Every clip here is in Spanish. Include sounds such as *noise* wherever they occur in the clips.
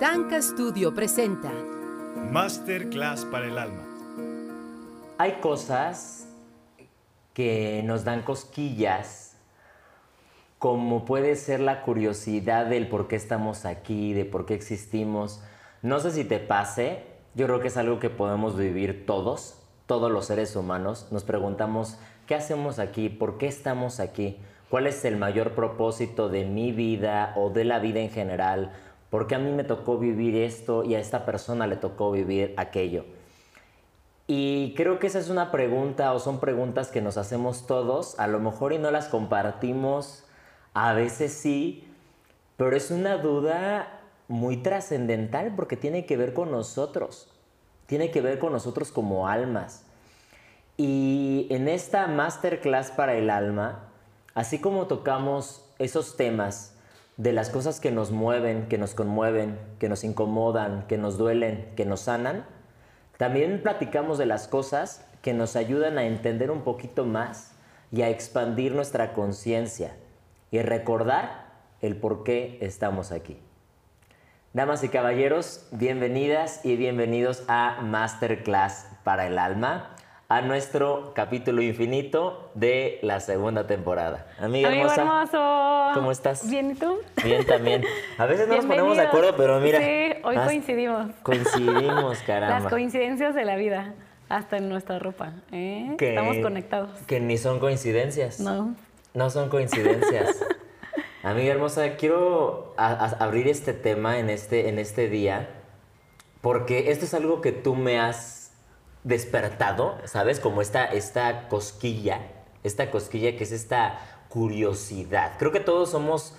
Tanka Studio presenta Masterclass para el alma. Hay cosas que nos dan cosquillas, como puede ser la curiosidad del por qué estamos aquí, de por qué existimos. No sé si te pase, yo creo que es algo que podemos vivir todos, todos los seres humanos. Nos preguntamos, ¿qué hacemos aquí? ¿Por qué estamos aquí? ¿Cuál es el mayor propósito de mi vida o de la vida en general? ¿Por qué a mí me tocó vivir esto y a esta persona le tocó vivir aquello? Y creo que esa es una pregunta o son preguntas que nos hacemos todos, a lo mejor y no las compartimos, a veces sí, pero es una duda muy trascendental porque tiene que ver con nosotros, tiene que ver con nosotros como almas. Y en esta masterclass para el alma, así como tocamos esos temas de las cosas que nos mueven, que nos conmueven, que nos incomodan, que nos duelen, que nos sanan, también platicamos de las cosas que nos ayudan a entender un poquito más y a expandir nuestra conciencia y recordar el por qué estamos aquí. Damas y caballeros, bienvenidas y bienvenidos a Masterclass para el Alma, a nuestro capítulo infinito de la segunda temporada. Amiga Amigo hermoso. ¿Cómo estás? Bien, ¿y tú? Bien también. A veces no nos ponemos de acuerdo, pero mira. Sí, hoy coincidimos. Coincidimos, *laughs* caramba. Las coincidencias de la vida, hasta en nuestra ropa. ¿eh? Estamos conectados. Que ni son coincidencias. No. No son coincidencias. *laughs* Amiga hermosa, quiero abrir este tema en este, en este día, porque esto es algo que tú me has despertado, ¿sabes? Como esta, esta cosquilla, esta cosquilla que es esta curiosidad. Creo que todos somos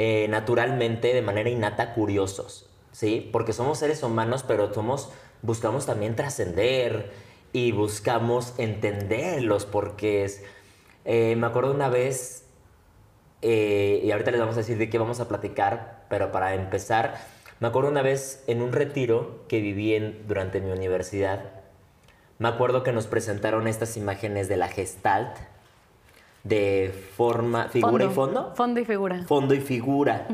eh, naturalmente, de manera innata, curiosos, ¿sí? Porque somos seres humanos, pero somos, buscamos también trascender y buscamos entender los porqués. Eh, me acuerdo una vez, eh, y ahorita les vamos a decir de qué vamos a platicar, pero para empezar, me acuerdo una vez en un retiro que viví en, durante mi universidad, me acuerdo que nos presentaron estas imágenes de la Gestalt, de forma, figura y fondo. Fondo y figura. Fondo y figura.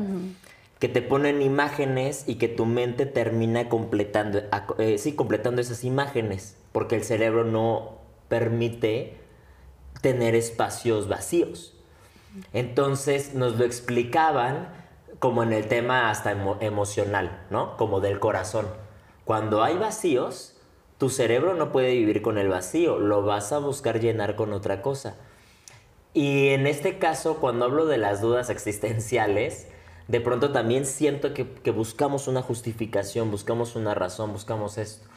Que te ponen imágenes y que tu mente termina completando, eh, sí, completando esas imágenes, porque el cerebro no permite tener espacios vacíos. Entonces nos lo explicaban como en el tema hasta emocional, ¿no? Como del corazón. Cuando hay vacíos, tu cerebro no puede vivir con el vacío, lo vas a buscar llenar con otra cosa. Y en este caso, cuando hablo de las dudas existenciales, de pronto también siento que, buscamos una justificación, buscamos una razón, buscamos esto.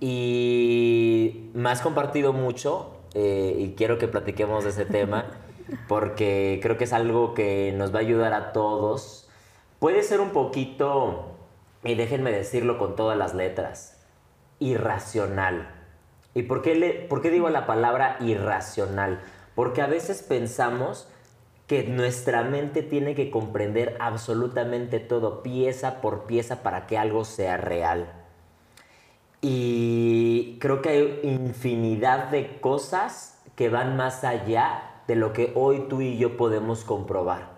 Y me has compartido mucho eh, y quiero que platiquemos de ese tema *laughs* porque creo que es algo que nos va a ayudar a todos. Puede ser un poquito, y déjenme decirlo con todas las letras, irracional. ¿Y por qué, le, por qué digo la palabra irracional? Porque a veces pensamos que nuestra mente tiene que comprender absolutamente todo, pieza por pieza, para que algo sea real. Y creo que hay infinidad de cosas que van más allá de lo que hoy tú y yo podemos comprobar.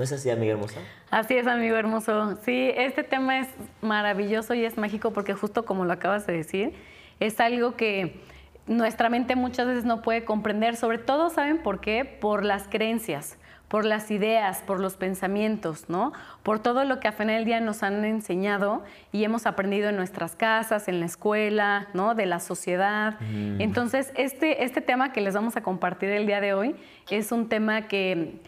¿No es así, amigo hermoso? Así es, amigo hermoso. Sí, este tema es maravilloso y es mágico porque justo como lo acabas de decir, es algo que nuestra mente muchas veces no puede comprender, sobre todo, ¿saben por qué? Por las creencias, por las ideas, por los pensamientos, ¿no? Por todo lo que a final del día nos han enseñado y hemos aprendido en nuestras casas, en la escuela, ¿no? De la sociedad. Mm. Entonces, este, este tema que les vamos a compartir el día de hoy es un tema que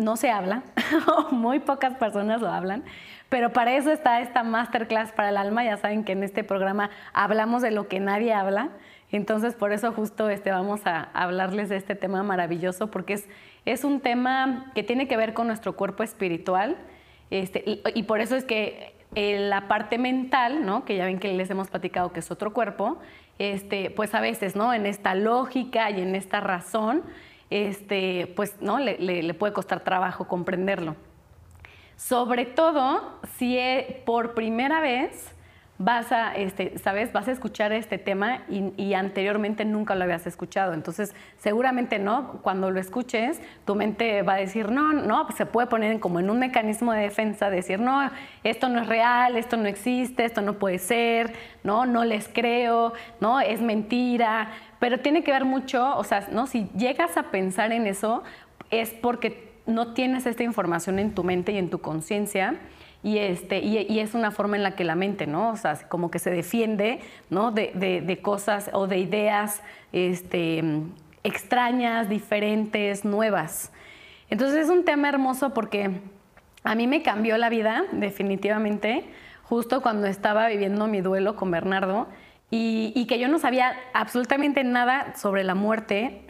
no se habla, *laughs* muy pocas personas lo hablan, pero para eso está esta masterclass para el alma. Ya saben que en este programa hablamos de lo que nadie habla, entonces por eso justo este, vamos a hablarles de este tema maravilloso, porque es, es un tema que tiene que ver con nuestro cuerpo espiritual, este, y, por eso es que eh, la parte mental, ¿no? que ya ven que les hemos platicado que es otro cuerpo, este, pues a veces, ¿no? En esta lógica y en esta razón, este, pues no, le, puede costar trabajo comprenderlo. Sobre todo si por primera vez vas a, este, ¿sabes? Vas a escuchar este tema y, y, anteriormente nunca lo habías escuchado. Entonces, seguramente no, cuando lo escuches, tu mente va a decir, no, no, pues se puede poner como en un mecanismo de defensa, decir, no, esto no es real, esto no existe, esto no puede ser, no, no les creo, no, es mentira. Pero tiene que ver mucho, o sea, ¿no? si llegas a pensar en eso, es porque no tienes esta información en tu mente y en tu conciencia y, este, y, es una forma en la que la mente, ¿no? O sea, como que se defiende, ¿no? De, de, cosas o de ideas este, extrañas, diferentes, nuevas. Entonces es un tema hermoso porque a mí me cambió la vida, definitivamente, justo cuando estaba viviendo mi duelo con Bernardo y, que yo no sabía absolutamente nada sobre la muerte.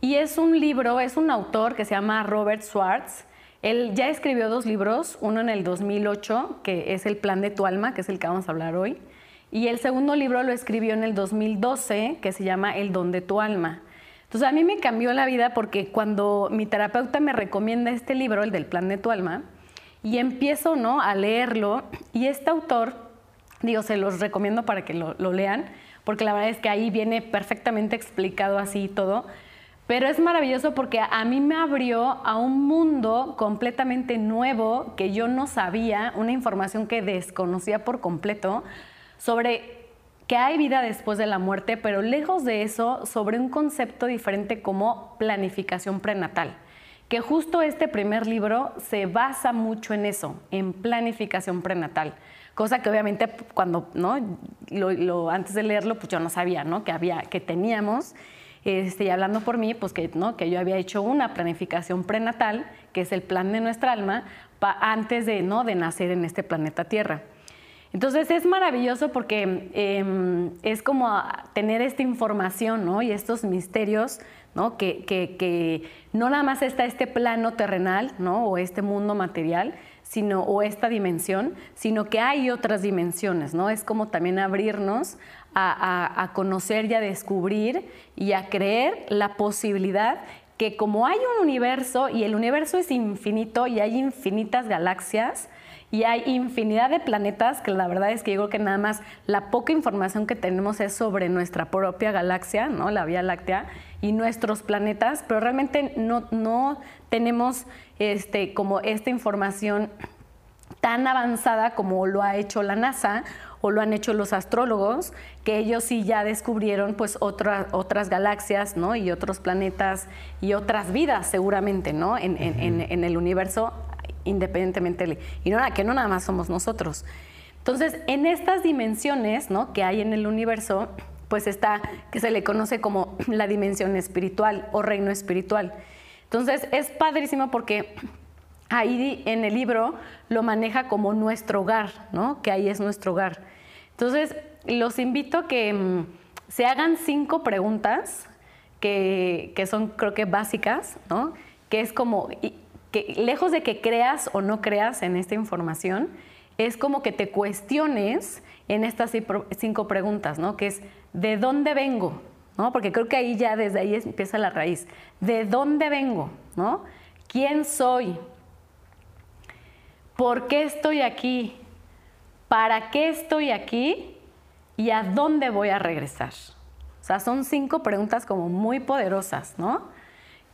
Y es un libro, es un autor que se llama Robert Schwartz, él ya escribió dos libros, uno en el 2008, que es El plan de tu alma, que es el que vamos a hablar hoy, y el segundo libro lo escribió en el 2012, que se llama El don de tu alma. Entonces a mí me cambió la vida porque cuando mi terapeuta me recomienda este libro, el del plan de tu alma, y empiezo ¿no? a leerlo, y este autor, digo, se los recomiendo para que lo, lo lean, porque la verdad es que ahí viene perfectamente explicado así todo, pero es maravilloso porque a mí me abrió a un mundo completamente nuevo que yo no sabía, una información que desconocía por completo sobre que hay vida después de la muerte, pero lejos de eso, sobre un concepto diferente como planificación prenatal. Que justo este primer libro se basa mucho en eso, en planificación prenatal. Cosa que obviamente cuando, ¿no? Lo, antes de leerlo, pues yo no sabía, ¿no? Que había, que teníamos. Este, y hablando por mí, pues que, ¿no? que yo había hecho una planificación prenatal, que es el plan de nuestra alma, antes de, ¿no? de nacer en este planeta Tierra. Entonces es maravilloso porque em, es como tener esta información ¿no? y estos misterios, ¿no? Que, que, no nada más está este plano terrenal ¿no? o este mundo material, sino, o esta dimensión, sino que hay otras dimensiones, ¿no? Es como también abrirnos a, conocer y a descubrir y a creer la posibilidad que como hay un universo y el universo es infinito y hay infinitas galaxias, y hay infinidad de planetas que la verdad es que yo creo que nada más la poca información que tenemos es sobre nuestra propia galaxia, ¿no? la Vía Láctea, y nuestros planetas, pero realmente no, no tenemos este, como esta información tan avanzada como lo ha hecho la NASA o lo han hecho los astrólogos, que ellos sí ya descubrieron pues otras galaxias, ¿no? Y otros planetas y otras vidas seguramente, ¿no? En, en, el universo independientemente, y no, que no nada más somos nosotros. Entonces, en estas dimensiones, ¿no? Que hay en el universo, pues está, que se le conoce como la dimensión espiritual o reino espiritual. Entonces, es padrísimo porque ahí en el libro lo maneja como nuestro hogar, ¿no? Que ahí es nuestro hogar. Entonces, los invito a que mm, se hagan cinco preguntas que, son, creo que básicas, ¿no? Que es como, que lejos de que creas o no creas en esta información, es como que te cuestiones en estas cinco preguntas, ¿no? Que es, ¿de dónde vengo? ¿No? Porque creo que ahí ya desde ahí empieza la raíz. ¿De dónde vengo? ¿No? ¿Quién soy? ¿Por qué estoy aquí? ¿Para qué estoy aquí? ¿Y a dónde voy a regresar? O sea, son cinco preguntas como muy poderosas, ¿no?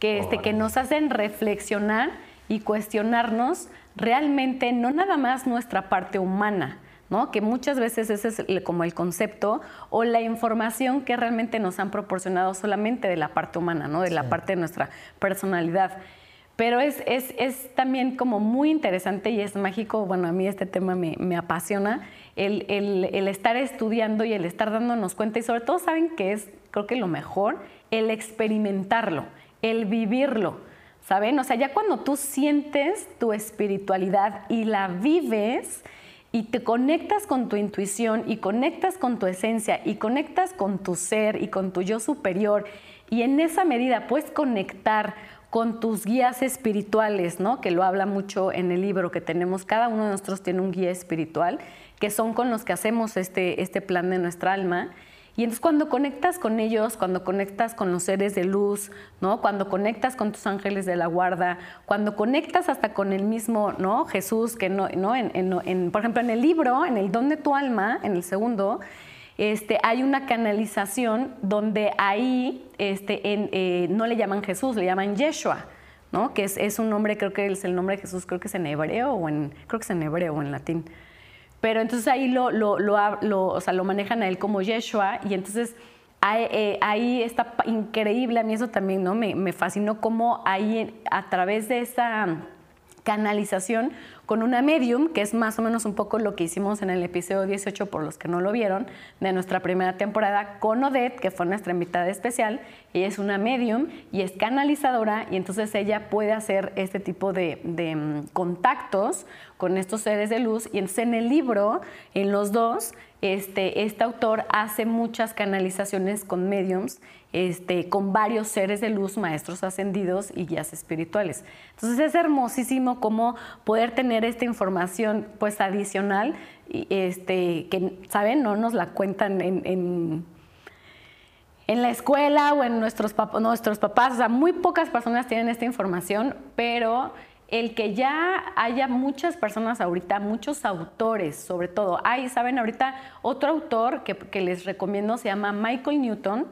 Que, este, que nos hacen reflexionar y cuestionarnos realmente no nada más nuestra parte humana, ¿no? que muchas veces ese es como el concepto o la información que realmente nos han proporcionado solamente de la parte humana, ¿no? de la parte de nuestra personalidad. Pero es, es, es, también como muy interesante y es mágico, bueno, a mí este tema me, me apasiona, el, el, el, estar estudiando y el estar dándonos cuenta y sobre todo saben que es, creo que lo mejor, el experimentarlo, el vivirlo, ¿saben? O sea, ya cuando tú sientes tu espiritualidad y la vives y te conectas con tu intuición y conectas con tu esencia y conectas con tu ser y con tu yo superior y en esa medida puedes conectar con tus guías espirituales, ¿no? Que lo habla mucho en el libro que tenemos. Cada uno de nosotros tiene un guía espiritual, que son con los que hacemos este, este plan de nuestra alma. Y entonces cuando conectas con ellos, cuando conectas con los seres de luz, ¿no? Cuando conectas con tus ángeles de la guarda, cuando conectas hasta con el mismo, ¿no? Jesús, que no, ¿no? En, por ejemplo, en el libro, en el Don de tu alma, en el segundo, este, hay una canalización donde ahí este, eh, no le llaman Jesús, le llaman Yeshua. ¿no? que es, un nombre, creo que es el nombre de Jesús, creo que es en hebreo o en, creo que es en hebreo o en latín. Pero entonces ahí lo, lo, lo, o sea, lo manejan a él como Yeshua y entonces eh, ahí, está increíble, a mí eso también ¿no? me, me fascinó cómo ahí a través de esa canalización con una medium, que es más o menos un poco lo que hicimos en el episodio 18 por los que no lo vieron, de nuestra primera temporada, con Odette, que fue nuestra invitada especial. Ella es una medium y es canalizadora y entonces ella puede hacer este tipo de, de mm, contactos con estos seres de luz. Y entonces en el libro, en los dos, este, este autor hace muchas canalizaciones con mediums este, con varios seres de luz, maestros ascendidos y guías espirituales. Entonces es hermosísimo cómo poder tener esta información pues adicional, este, que, ¿saben? No nos la cuentan en, en la escuela o en nuestros, nuestros papás, o sea, muy pocas personas tienen esta información, pero el que ya haya muchas personas ahorita, muchos autores sobre todo, hay, saben, ahorita otro autor que les recomiendo se llama Michael Newton,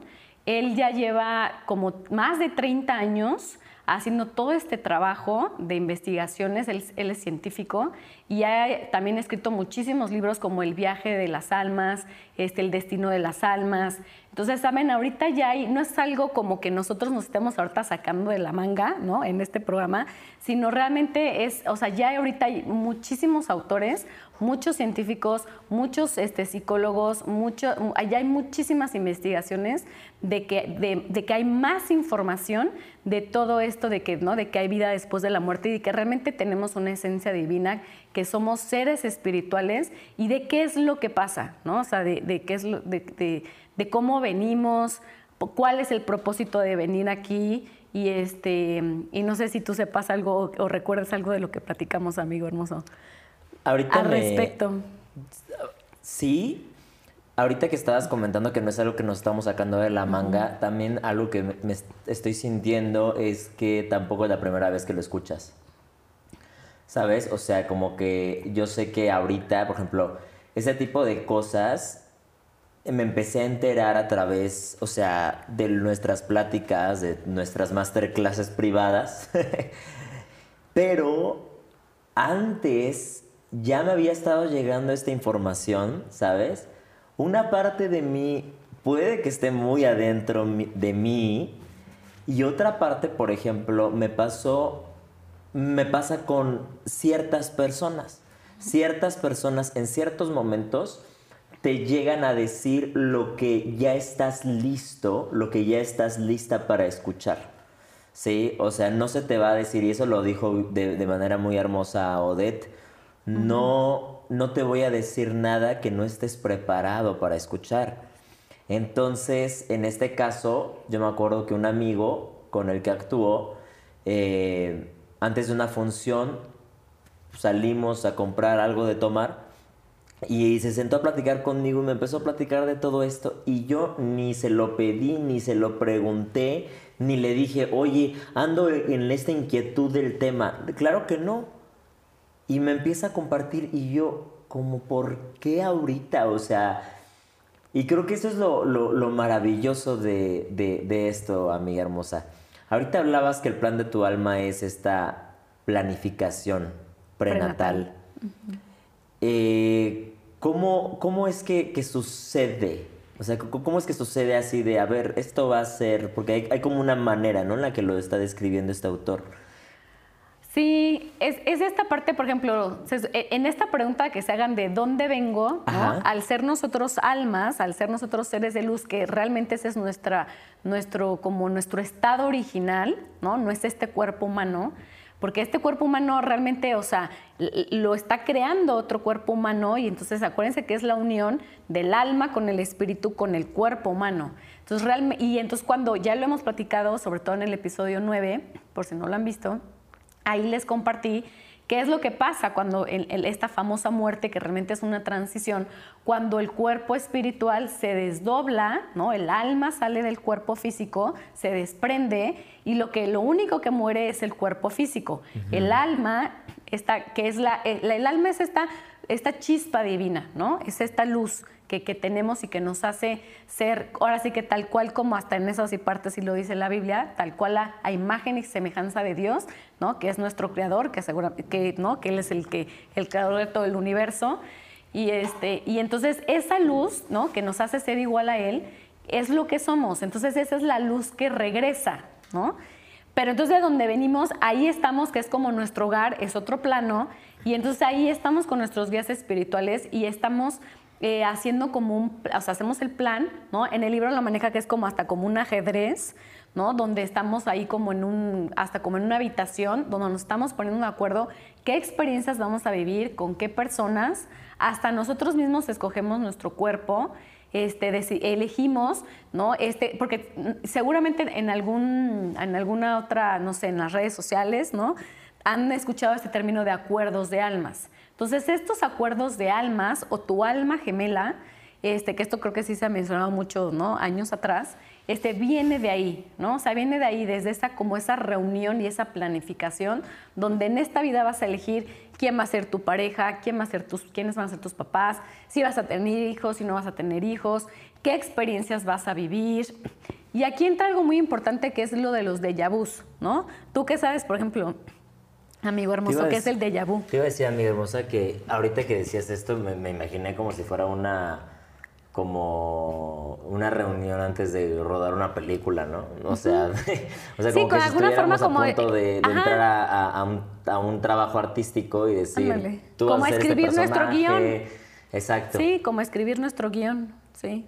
él ya lleva como más de 30 años haciendo todo este trabajo de investigaciones, él, es científico y ha también escrito muchísimos libros como El viaje de las almas, este, El destino de las almas. Entonces, saben, ahorita ya hay, no es algo como que nosotros nos estemos ahorita sacando de la manga, ¿no? En este programa, sino realmente es, o sea, ya ahorita hay muchísimos autores, muchos científicos, muchos este, psicólogos, mucho, allá hay muchísimas investigaciones de que, de, que hay más información de todo esto, de que, ¿no? de que hay vida después de la muerte y de que realmente tenemos una esencia divina, que somos seres espirituales y de qué es lo que pasa, ¿no? O sea, de, de qué es lo, de, de cómo venimos, cuál es el propósito de venir aquí y este y no sé si tú sepas algo o, recuerdas algo de lo que platicamos, amigo hermoso. Ahorita al respecto. Sí, ahorita que estabas comentando que no es algo que nos estamos sacando de la manga, también algo que me, estoy sintiendo es que tampoco es la primera vez que lo escuchas. ¿Sabes? O sea, como que yo sé que ahorita, por ejemplo, ese tipo de cosas me empecé a enterar a través, o sea, de nuestras pláticas, de nuestras masterclasses privadas. *laughs* Pero antes ya me había estado llegando esta información, ¿sabes? Una parte de mí puede que esté muy adentro de mí y otra parte, por ejemplo, me pasó, me pasa con ciertas personas. Ciertas personas en ciertos momentos te llegan a decir lo que ya estás listo, lo que ya estás lista para escuchar. ¿Sí? O sea, no se te va a decir, y eso lo dijo de, manera muy hermosa Odette, no, no te voy a decir nada que no estés preparado para escuchar. Entonces, en este caso, yo me acuerdo que un amigo con el que actuó, eh, antes de una función, salimos a comprar algo de tomar y se sentó a platicar conmigo y me empezó a platicar de todo esto y yo ni se lo pedí, ni se lo pregunté, ni le dije, oye, ando en esta inquietud del tema. Claro que no. Y me empieza a compartir y yo, como, ¿por qué ahorita? O sea, y creo que eso es lo, maravilloso de, de, esto, amiga hermosa. Ahorita hablabas que el plan de tu alma es esta planificación prenatal. Eh, ¿cómo, ¿Cómo es que, que, sucede? O sea, ¿cómo es que sucede así de, a ver, esto va a ser, porque hay, hay como una manera, ¿no? En la que lo está describiendo este autor. Sí, es, es, esta parte, por ejemplo, e, en esta pregunta que se hagan de dónde vengo, al ser nosotros almas, al ser nosotros seres de luz, que realmente ese es nuestra, nuestro, como nuestro estado original, ¿no? No es este cuerpo humano, porque este cuerpo humano realmente, o sea, lo está creando otro cuerpo humano y entonces acuérdense que es la unión del alma con el espíritu, con el cuerpo humano. Entonces, realmente, y entonces cuando ya lo hemos platicado, sobre todo en el episodio 9, por si no lo han visto, ahí les compartí ¿Qué es lo que pasa cuando esta famosa muerte, que realmente es una transición, cuando el cuerpo espiritual se desdobla, ¿no? El alma sale del cuerpo físico, se desprende y lo que lo único que muere es el cuerpo físico. El alma, esta, que es la, el, el alma es esta, esta chispa divina, ¿no? Es esta luz que, tenemos y que nos hace ser, ahora sí que tal cual como hasta en esas partes, y lo dice la Biblia, tal cual a, imagen y semejanza de Dios, ¿no? que es nuestro creador, que, asegura, que, ¿no? que Él es el, que, el creador de todo el universo. Y, este, y entonces esa luz ¿no? que nos hace ser igual a Él es lo que somos. Entonces esa es la luz que regresa. ¿no? Pero entonces de donde venimos, ahí estamos, que es como nuestro hogar, es otro plano. Y entonces ahí estamos con nuestros guías espirituales y estamos eh, haciendo como un, o sea, hacemos el plan, ¿no? En el libro lo maneja que es como hasta como un ajedrez, ¿no? Donde estamos ahí como en un, hasta como en una habitación, donde nos estamos poniendo de acuerdo qué experiencias vamos a vivir, con qué personas, hasta nosotros mismos escogemos nuestro cuerpo, este, elegimos, ¿no? Este, porque seguramente en, algún, en alguna otra, no sé, en las redes sociales, ¿no? Han escuchado este término de acuerdos de almas. Entonces, estos acuerdos de almas o tu alma gemela, este, que esto creo que sí se ha mencionado mucho, ¿no? Años atrás, este, viene de ahí, ¿no? O sea, viene de ahí, desde esa, como esa reunión y esa planificación, donde en esta vida vas a elegir quién va a ser tu pareja, quién va a ser tus, quiénes van a ser tus papás, si vas a tener hijos, si no vas a tener hijos, qué experiencias vas a vivir. Y aquí entra algo muy importante que es lo de los déjà ¿no? Tú qué sabes, por ejemplo, Amigo hermoso, ¿qué es el déjà vu? Te iba a decir, amiga hermosa, que ahorita que decías esto, me, imaginé como si fuera una como una reunión antes de rodar una película, ¿no? O sea, *laughs* o sea como que si alguna forma a punto de, entrar a, un, trabajo artístico y decir, tú como a escribir este nuestro guion. Exacto. Sí, como escribir nuestro guion, sí.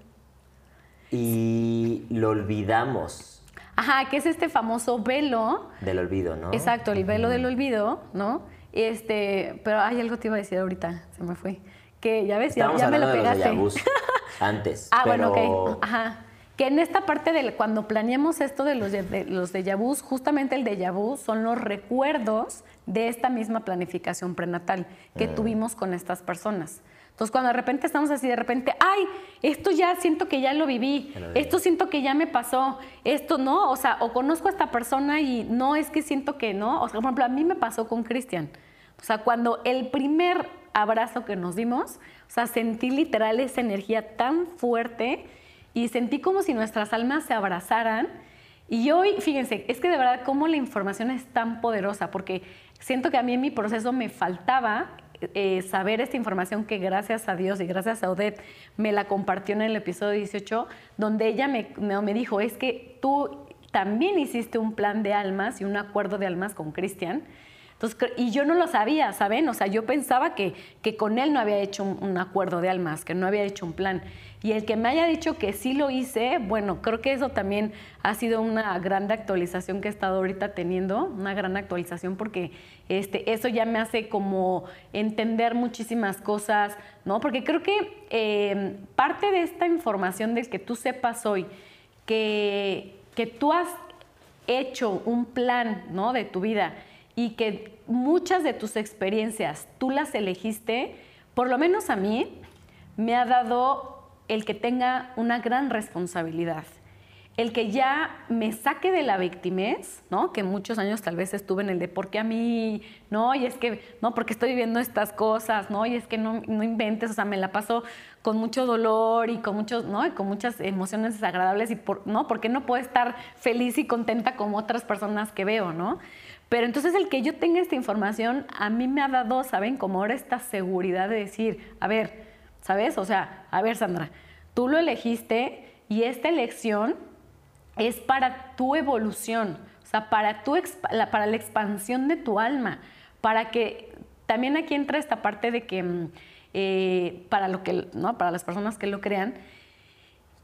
Y lo olvidamos Ajá, que es este famoso velo. Del olvido, ¿no? Exacto, el velo del olvido, ¿no? Este, pero hay algo te iba a decir ahorita, se me fue. Que ya ves, ya, me lo pegaste. De los *laughs* antes. ah, bueno, ok. Ajá. Que en esta parte de cuando planeamos esto de los de, los déjà vus, justamente el déjà vu son los recuerdos de esta misma planificación prenatal que mm. tuvimos con estas personas. Entonces, cuando de repente estamos así, de repente, ay, esto ya siento que ya lo viví, esto siento que ya me pasó, esto no, o sea, o conozco a esta persona y no es que siento que no, o sea, por ejemplo, a mí me pasó con Cristian. O sea, cuando el primer abrazo que nos dimos, o sea, sentí literal esa energía tan fuerte y sentí como si nuestras almas se abrazaran. Y hoy, fíjense, es que de verdad cómo la información es tan poderosa, porque siento que a mí en mi proceso me faltaba eh, saber esta información que gracias a Dios y gracias a Odette me la compartió en el episodio 18, donde ella me, me, dijo, es que tú también hiciste un plan de almas y un acuerdo de almas con Cristian. Entonces, y yo no lo sabía, ¿saben? O sea, yo pensaba que, que con él no había hecho un, acuerdo de almas, que no había hecho un plan. Y el que me haya dicho que sí lo hice, bueno, creo que eso también ha sido una gran actualización que he estado ahorita teniendo, una gran actualización porque este, eso ya me hace como entender muchísimas cosas, ¿no? Porque creo que em, parte de esta información del que tú sepas hoy que, que tú has hecho un plan, ¿no? De tu vida y que muchas de tus experiencias tú las elegiste, por lo menos a mí, me ha dado el que tenga una gran responsabilidad, el que ya me saque de la victimez, ¿no? Que muchos años tal vez estuve en el de por qué a mí, no, y es que, no, porque estoy viviendo estas cosas, ¿no? Y es que no, no inventes, o sea, me la paso con mucho dolor y con muchos, ¿no? Y con muchas emociones desagradables y por, ¿no? Porque no puedo estar feliz y contenta como otras personas que veo, ¿no? Pero entonces el que yo tenga esta información a mí me ha dado, ¿saben? Como ahora esta seguridad de decir, a ver, ¿sabes? O sea, a ver, Sandra, tú lo elegiste y esta elección es para tu evolución, o sea, para, tu, para la expansión de tu alma, para que también aquí entra esta parte de que mm, eh, para, lo que, ¿no? para las personas que lo crean,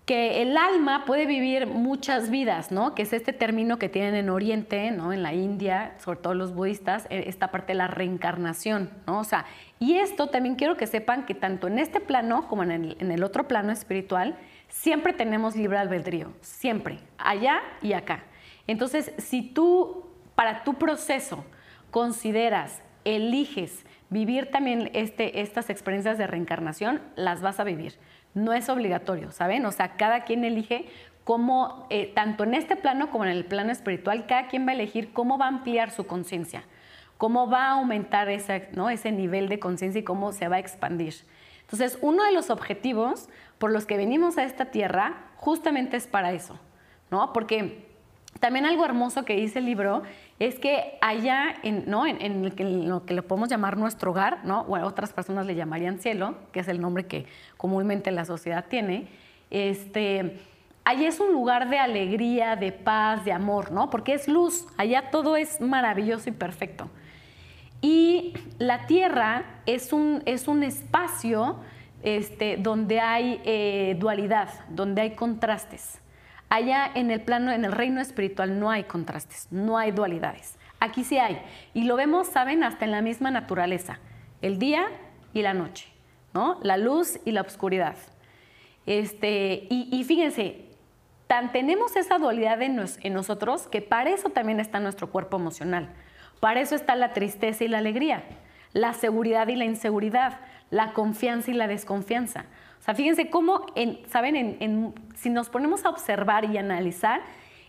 que el alma puede vivir muchas vidas, ¿no? Que es este término que tienen en Oriente, ¿no? En la India, sobre todo los budistas, eh, esta parte de la reencarnación, ¿no? O sea, y esto también quiero que sepan que tanto en este plano como en el, en el otro plano espiritual, siempre tenemos libre albedrío, siempre, allá y acá. Entonces, si tú, para tu proceso, consideras eliges vivir también este, estas experiencias de reencarnación, las vas a vivir. No es obligatorio, ¿saben? O sea, cada quien elige cómo, eh, tanto en este plano como en el plano espiritual, cada quien va a elegir cómo va a ampliar su conciencia, cómo va a aumentar ese, ¿no? ese nivel de conciencia y cómo se va a expandir. Entonces, uno de los objetivos por los que venimos a esta tierra justamente es para eso, ¿no? Porque también algo hermoso que dice el libro es que allá, en, ¿no? en, lo que le podemos llamar nuestro hogar, ¿no? o otras personas le llamarían cielo, que es el nombre que comúnmente la sociedad tiene, este, allá es un lugar de alegría, de paz, de amor, ¿no? porque es luz, allá todo es maravilloso y perfecto. Y la tierra es un, es un espacio este, donde hay eh, dualidad, donde hay contrastes. Allá en el plano, en el reino espiritual no hay contrastes, no hay dualidades. Aquí sí hay. Y lo vemos, saben, hasta en la misma naturaleza. El día y la noche, ¿no? La luz y la oscuridad. Este, y, fíjense, tan tenemos esa dualidad en, en nosotros que para eso también está nuestro cuerpo emocional. Para eso está la tristeza y la alegría, la seguridad y la inseguridad, la confianza y la desconfianza. O sea, fíjense cómo, ¿saben? si nos ponemos a observar y analizar,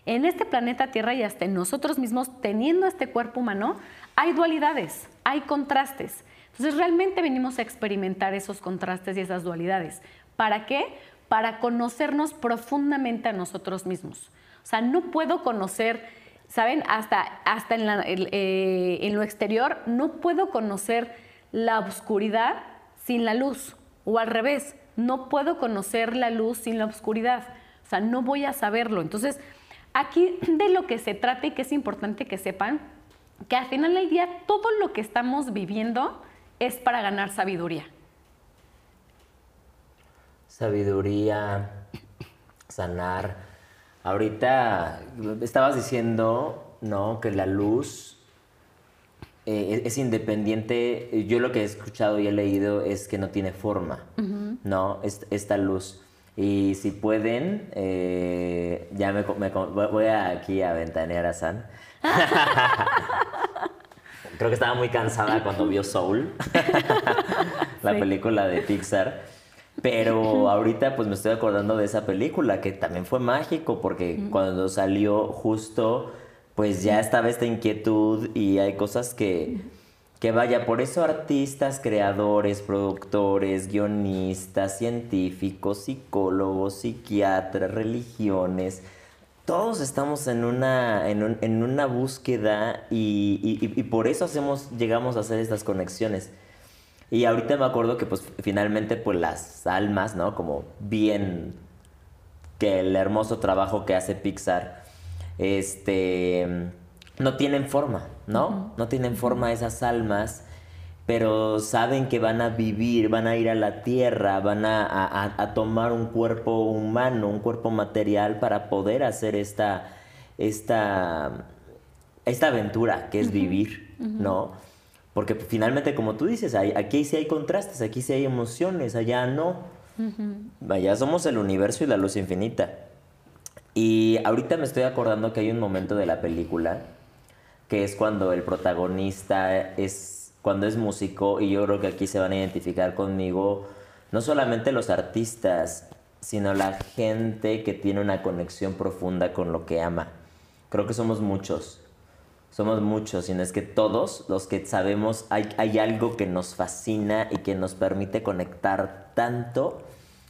en este planeta Tierra y hasta en nosotros mismos, teniendo este cuerpo humano, hay dualidades, hay contrastes. Entonces, realmente venimos a experimentar esos contrastes y esas dualidades. ¿Para qué? Para conocernos profundamente a nosotros mismos. O sea, no puedo conocer, ¿saben? Hasta, hasta en, eh, en lo exterior, no puedo conocer la oscuridad sin la luz, o al revés no puedo conocer la luz sin la oscuridad, o sea, no voy a saberlo. Entonces, aquí *clears throat* de lo que se trata y que es importante que sepan, que al final del día todo lo que estamos viviendo es para ganar sabiduría. Sabiduría, sanar. Ahorita estabas diciendo, ¿no? Que la luz eh, es independiente. Yo lo que he escuchado y he leído es que no tiene forma, ¿no? esta luz. Y si pueden, eh, ya me, voy aquí a ventanear a San. *laughs* Creo que estaba muy cansada cuando vio Soul, *laughs* la película de Pixar. Pero ahorita pues me estoy acordando de esa película que también fue mágico porque cuando salió justo pues ya estaba esta inquietud y hay cosas que, que vaya, por eso artistas, creadores, productores, guionistas, científicos, psicólogos, psiquiatras, religiones, todos estamos en una, en, una búsqueda y, por eso hacemos, llegamos a hacer estas conexiones. Y ahorita me acuerdo que pues finalmente pues las almas, ¿no? Como bien que el hermoso trabajo que hace Pixar, este, no tienen forma, ¿no? No tienen forma esas almas, pero saben que van a vivir, van a ir a la tierra, van a, tomar un cuerpo humano, un cuerpo material para poder hacer esta, esta, esta aventura que es vivir, ¿no? Porque finalmente, como tú dices, aquí sí hay contrastes, aquí sí hay emociones, allá no. Allá somos el universo y la luz infinita. Y ahorita me estoy acordando que hay un momento de la película que es cuando el protagonista es cuando es músico y yo creo que aquí se van a identificar conmigo no solamente los artistas, sino la gente que tiene una conexión profunda con lo que ama. Creo que somos muchos. Somos muchos, sino es que todos los que sabemos hay, hay algo que nos fascina y que nos permite conectar tanto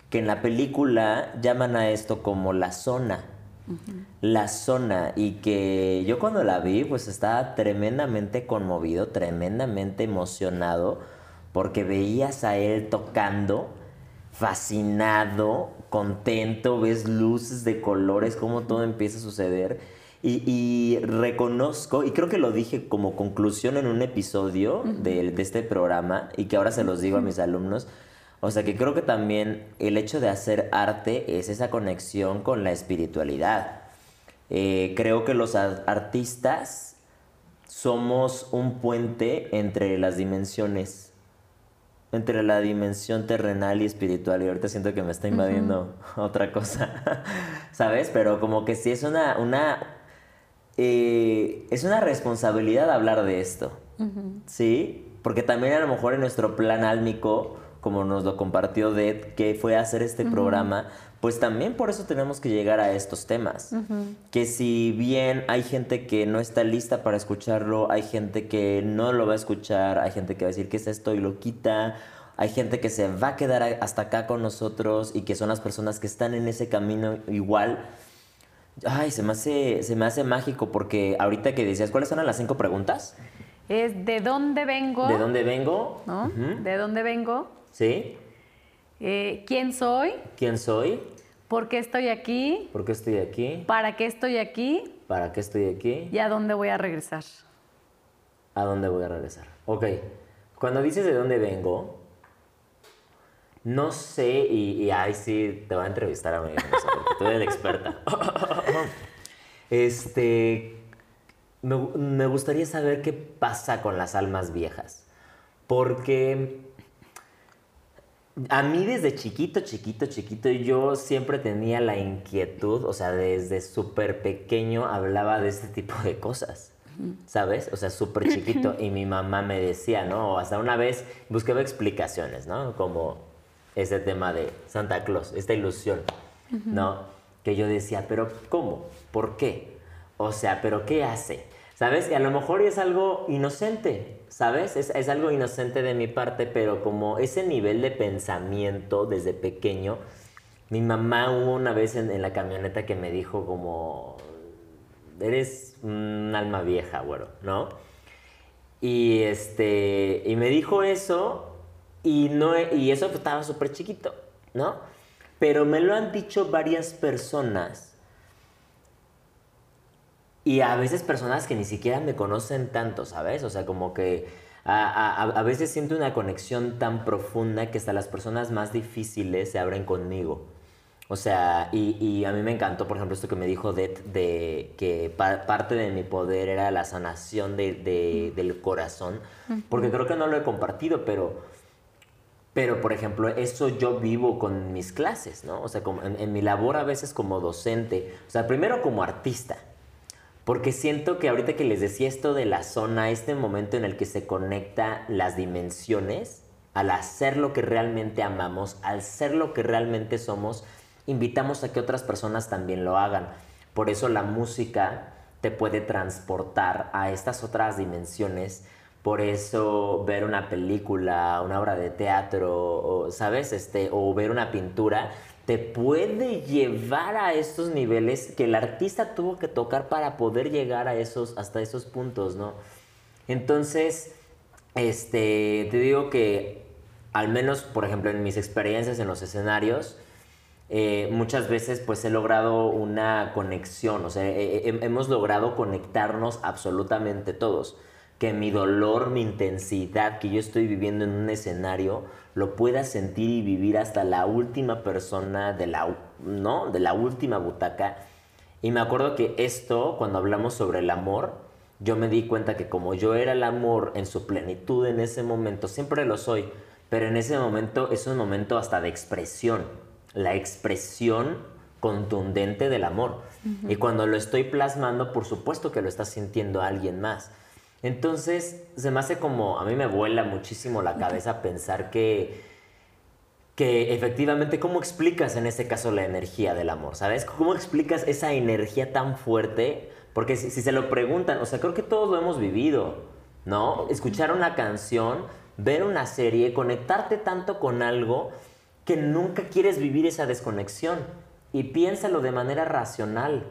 que en la película llaman a esto como la zona. La zona. Y que yo cuando la vi pues estaba tremendamente conmovido, tremendamente emocionado porque veías a él tocando, fascinado, contento, ves luces de colores, cómo todo empieza a suceder. Y, reconozco, y creo que lo dije como conclusión en un episodio de, de, este programa, y que ahora se los digo a mis alumnos, o sea que creo que también el hecho de hacer arte es esa conexión con la espiritualidad. Eh, creo que los artistas somos un puente entre las dimensiones, entre la dimensión terrenal y espiritual. Y ahorita siento que me está invadiendo *laughs* otra cosa, *laughs* ¿sabes? Pero como que sí es una, una, eh, es una responsabilidad hablar de esto ¿sí? Porque también a lo mejor en nuestro plan álmico, como nos lo compartió Ded, que fue hacer este programa, pues también por eso tenemos que llegar a estos temas. Que si bien hay gente que no está lista para escucharlo, hay gente que no lo va a escuchar, hay gente que va a decir que es esto y lo quita, hay gente que se va a quedar hasta acá con nosotros y que son las personas que están en ese camino igual. Ay, se me hace, se me hace mágico porque ahorita que decías, ¿cuáles son las cinco preguntas? Es de dónde vengo. ¿De dónde vengo? ¿no? ¿De dónde vengo? Sí. Eh, ¿Quién soy? ¿Quién soy? ¿Por qué estoy aquí? ¿Por qué estoy aquí? ¿Para qué estoy aquí? ¿Para qué estoy aquí? ¿Y a dónde voy a regresar? ¿A dónde voy a regresar? Ok. Cuando dices de dónde vengo, no sé, y, y ahí sí te voy a entrevistar a mí, porque tú eres la experta. *laughs* este, me, me gustaría saber qué pasa con las almas viejas. Porque a mí desde chiquito, chiquito, chiquito, yo siempre tenía la inquietud, o sea, desde súper pequeño hablaba de este tipo de cosas. ¿Sabes? O sea, súper chiquito. *laughs* Y mi mamá me decía, ¿no? O hasta una vez buscaba explicaciones, ¿no? Como ese tema de Santa Claus, esta ilusión, ¿no? Que yo decía, pero ¿cómo? ¿Por qué? O sea, ¿pero qué hace? ¿Sabes? Y a lo mejor es algo inocente, ¿sabes? Es, es, algo inocente de mi parte, pero como ese nivel de pensamiento desde pequeño, mi mamá hubo una vez en, en la camioneta que me dijo como, eres un alma vieja, güero, ¿no? Y, este, y me dijo eso y, no, y eso estaba súper chiquito, ¿no? Pero me lo han dicho varias personas y a veces personas que ni siquiera me conocen tanto, ¿sabes? O sea, como que a, a, a, veces siento una conexión tan profunda que hasta las personas más difíciles se abren conmigo. O sea, y, y a mí me encantó, por ejemplo, esto que me dijo Det, de que pa parte de mi poder era la sanación de, de, del corazón, porque creo que no lo he compartido, pero, pero, por ejemplo, eso yo vivo con mis clases, ¿no? O sea, como en, mi labor a veces como docente, o sea, primero como artista, porque siento que ahorita que les decía esto de la zona, este momento en el que se conecta las dimensiones, al hacer lo que realmente amamos, al ser lo que realmente somos, invitamos a que otras personas también lo hagan. Por eso la música te puede transportar a estas otras dimensiones. Por eso ver una película, una obra de teatro, ¿sabes? Este, o ver una pintura te puede llevar a estos niveles que el artista tuvo que tocar para poder llegar a esos, hasta esos puntos, ¿no? Entonces, este, te digo que al menos, por ejemplo, en mis experiencias en los escenarios, eh, muchas veces pues he logrado una conexión, o sea, he, he, hemos logrado conectarnos absolutamente todos. Que mi dolor, mi intensidad que yo estoy viviendo en un escenario, lo pueda sentir y vivir hasta la última persona de la, ¿no? de la última butaca. Y me acuerdo que esto, cuando hablamos sobre el amor, yo me di cuenta que como yo era el amor en su plenitud en ese momento, siempre lo soy, pero en ese momento es un momento hasta de expresión, la expresión contundente del amor. Uh -huh. Y cuando lo estoy plasmando, por supuesto que lo está sintiendo alguien más. Entonces, se me hace como, a mí me vuela muchísimo la cabeza pensar que, que efectivamente, ¿cómo explicas en este caso la energía del amor? ¿Sabes? ¿Cómo explicas esa energía tan fuerte? Porque si, si se lo preguntan, o sea, creo que todos lo hemos vivido, ¿no? Escuchar una canción, ver una serie, conectarte tanto con algo que nunca quieres vivir esa desconexión. Y piénsalo de manera racional.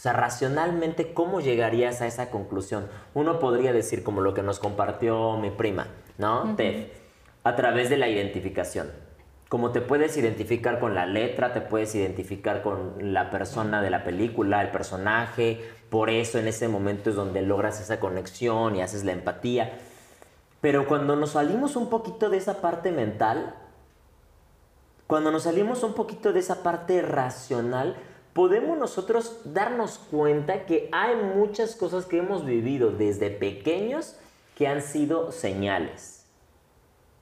O sea, racionalmente, ¿cómo llegarías a esa conclusión? Uno podría decir, como lo que nos compartió mi prima, ¿no? Uh -huh. Tef, a través de la identificación. Como te puedes identificar con la letra, te puedes identificar con la persona de la película, el personaje, por eso en ese momento es donde logras esa conexión y haces la empatía. Pero cuando nos salimos un poquito de esa parte mental, cuando nos salimos un poquito de esa parte racional, podemos nosotros darnos cuenta que hay muchas cosas que hemos vivido desde pequeños que han sido señales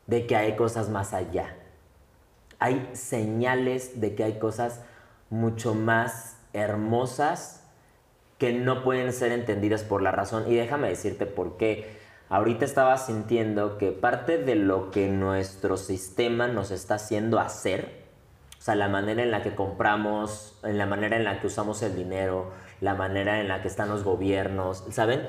de que hay cosas más allá. Hay señales de que hay cosas mucho más hermosas que no pueden ser entendidas por la razón. Y déjame decirte por qué. ahorita estaba sintiendo que parte de lo que nuestro sistema nos está haciendo hacer, o sea, la manera en la que compramos, en la manera en la que usamos el dinero, la manera en la que están los gobiernos, ¿saben?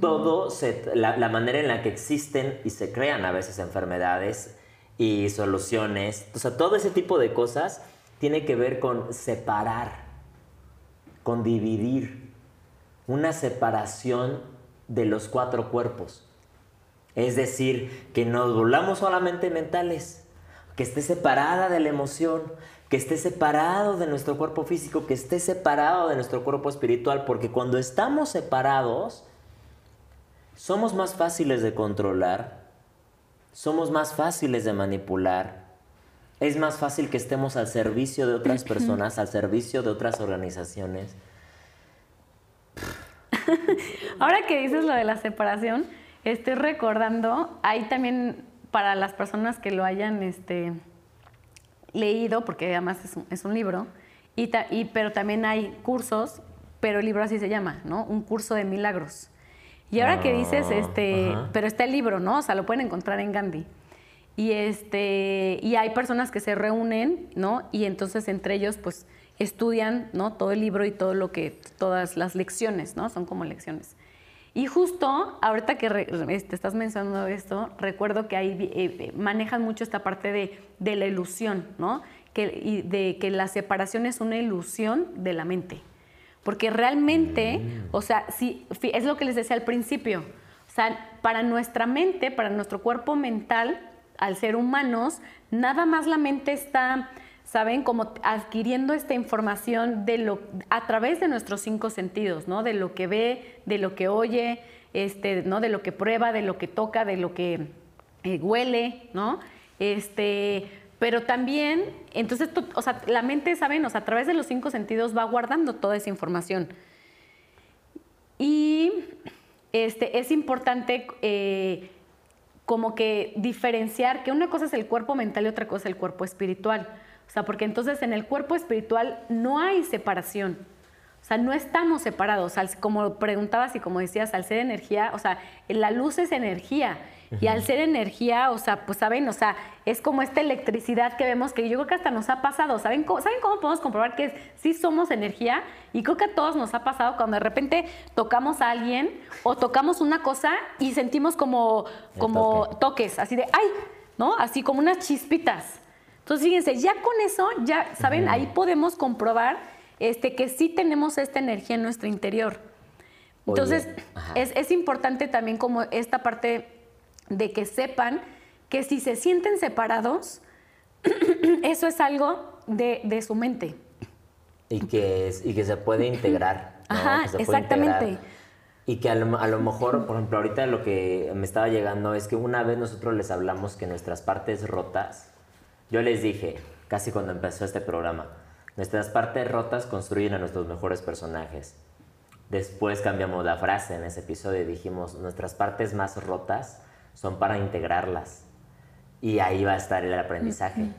Todo, la, la manera en la que existen y se crean a veces enfermedades y soluciones, o sea, todo ese tipo de cosas tiene que ver con separar, con dividir, una separación de los cuatro cuerpos. Es decir, que nos volvamos solamente mentales, que esté separada de la emoción, que esté separado de nuestro cuerpo físico, que esté separado de nuestro cuerpo espiritual, porque cuando estamos separados, somos más fáciles de controlar, somos más fáciles de manipular, es más fácil que estemos al servicio de otras personas, al servicio de otras organizaciones. *laughs* Ahora que dices lo de la separación, estoy recordando, hay también para las personas que lo hayan este, leído, porque además es un, libro, y, y, pero también hay cursos, pero el libro así se llama, ¿no? Un curso de milagros. Y ahora que dices, ah, este, pero está el libro, ¿no? O sea, lo pueden encontrar en Gandhi. Y, este, y hay personas que se reúnen, ¿no? Y entonces entre ellos, pues, estudian, ¿no? Todo el libro y todo lo que, todas las lecciones, ¿no? Son como lecciones. Y justo ahorita que te este, estás mencionando esto, recuerdo que ahí eh, eh, manejan mucho esta parte de, de la ilusión, ¿no? Que, y de que la separación es una ilusión de la mente. Porque realmente, mm. o sea, sí, es lo que les decía al principio. O sea, para nuestra mente, para nuestro cuerpo mental, al ser humanos, nada más la mente está, ¿saben? Como adquiriendo esta información de lo, a través de nuestros cinco sentidos, ¿no? De lo que ve, de lo que oye, este, ¿no? De lo que prueba, de lo que toca, de lo que eh, huele, ¿no? Este, pero también, entonces, o sea, la mente, ¿saben? O sea, a través de los cinco sentidos va guardando toda esa información. Y este, es importante eh, como que diferenciar que una cosa es el cuerpo mental y otra cosa es el cuerpo espiritual. O sea, porque entonces en el cuerpo espiritual no hay separación. O sea, no estamos separados. Como preguntabas y como decías, al ser energía, o sea, la luz es energía y al ser energía, o sea, pues saben, o sea, es como esta electricidad que vemos que yo creo que hasta nos ha pasado. ¿Saben cómo, ¿saben cómo podemos comprobar que sí somos energía? Y creo que a todos nos ha pasado cuando de repente tocamos a alguien o tocamos una cosa y sentimos como, como toques, así de, ¡ay! ¿No? Así como unas chispitas. Entonces, fíjense, ya con eso, ya, ¿saben? Ahí podemos comprobar este, que sí tenemos esta energía en nuestro interior. Entonces, es, es importante también como esta parte de que sepan que si se sienten separados, *clears throat* eso es algo de, su mente. Y que, y que se puede integrar. Ajá, exactamente. Y que a lo, a lo, mejor, por ejemplo, ahorita lo que me estaba llegando es que una vez nosotros les hablamos que nuestras partes rotas, yo les dije, casi cuando empezó este programa, nuestras partes rotas construyen a nuestros mejores personajes. Después cambiamos la frase en ese episodio y dijimos, nuestras partes más rotas son para integrarlas. Y ahí va a estar el aprendizaje.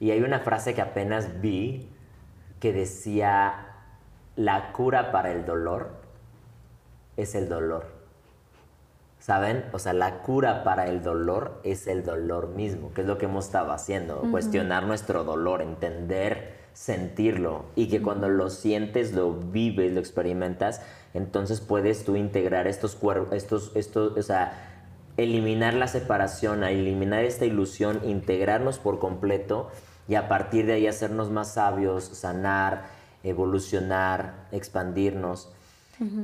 Y hay una frase que apenas vi que decía, la cura para el dolor es el dolor. ¿Saben? O sea, la cura para el dolor es el dolor mismo, que es lo que hemos estado haciendo, cuestionar nuestro dolor, entender, sentirlo, y que cuando lo sientes, lo vives, lo experimentas, entonces puedes tú integrar estos cuerpos, estos, estos, o sea, eliminar la separación, eliminar esta ilusión, integrarnos por completo y a partir de ahí hacernos más sabios, sanar, evolucionar, expandirnos.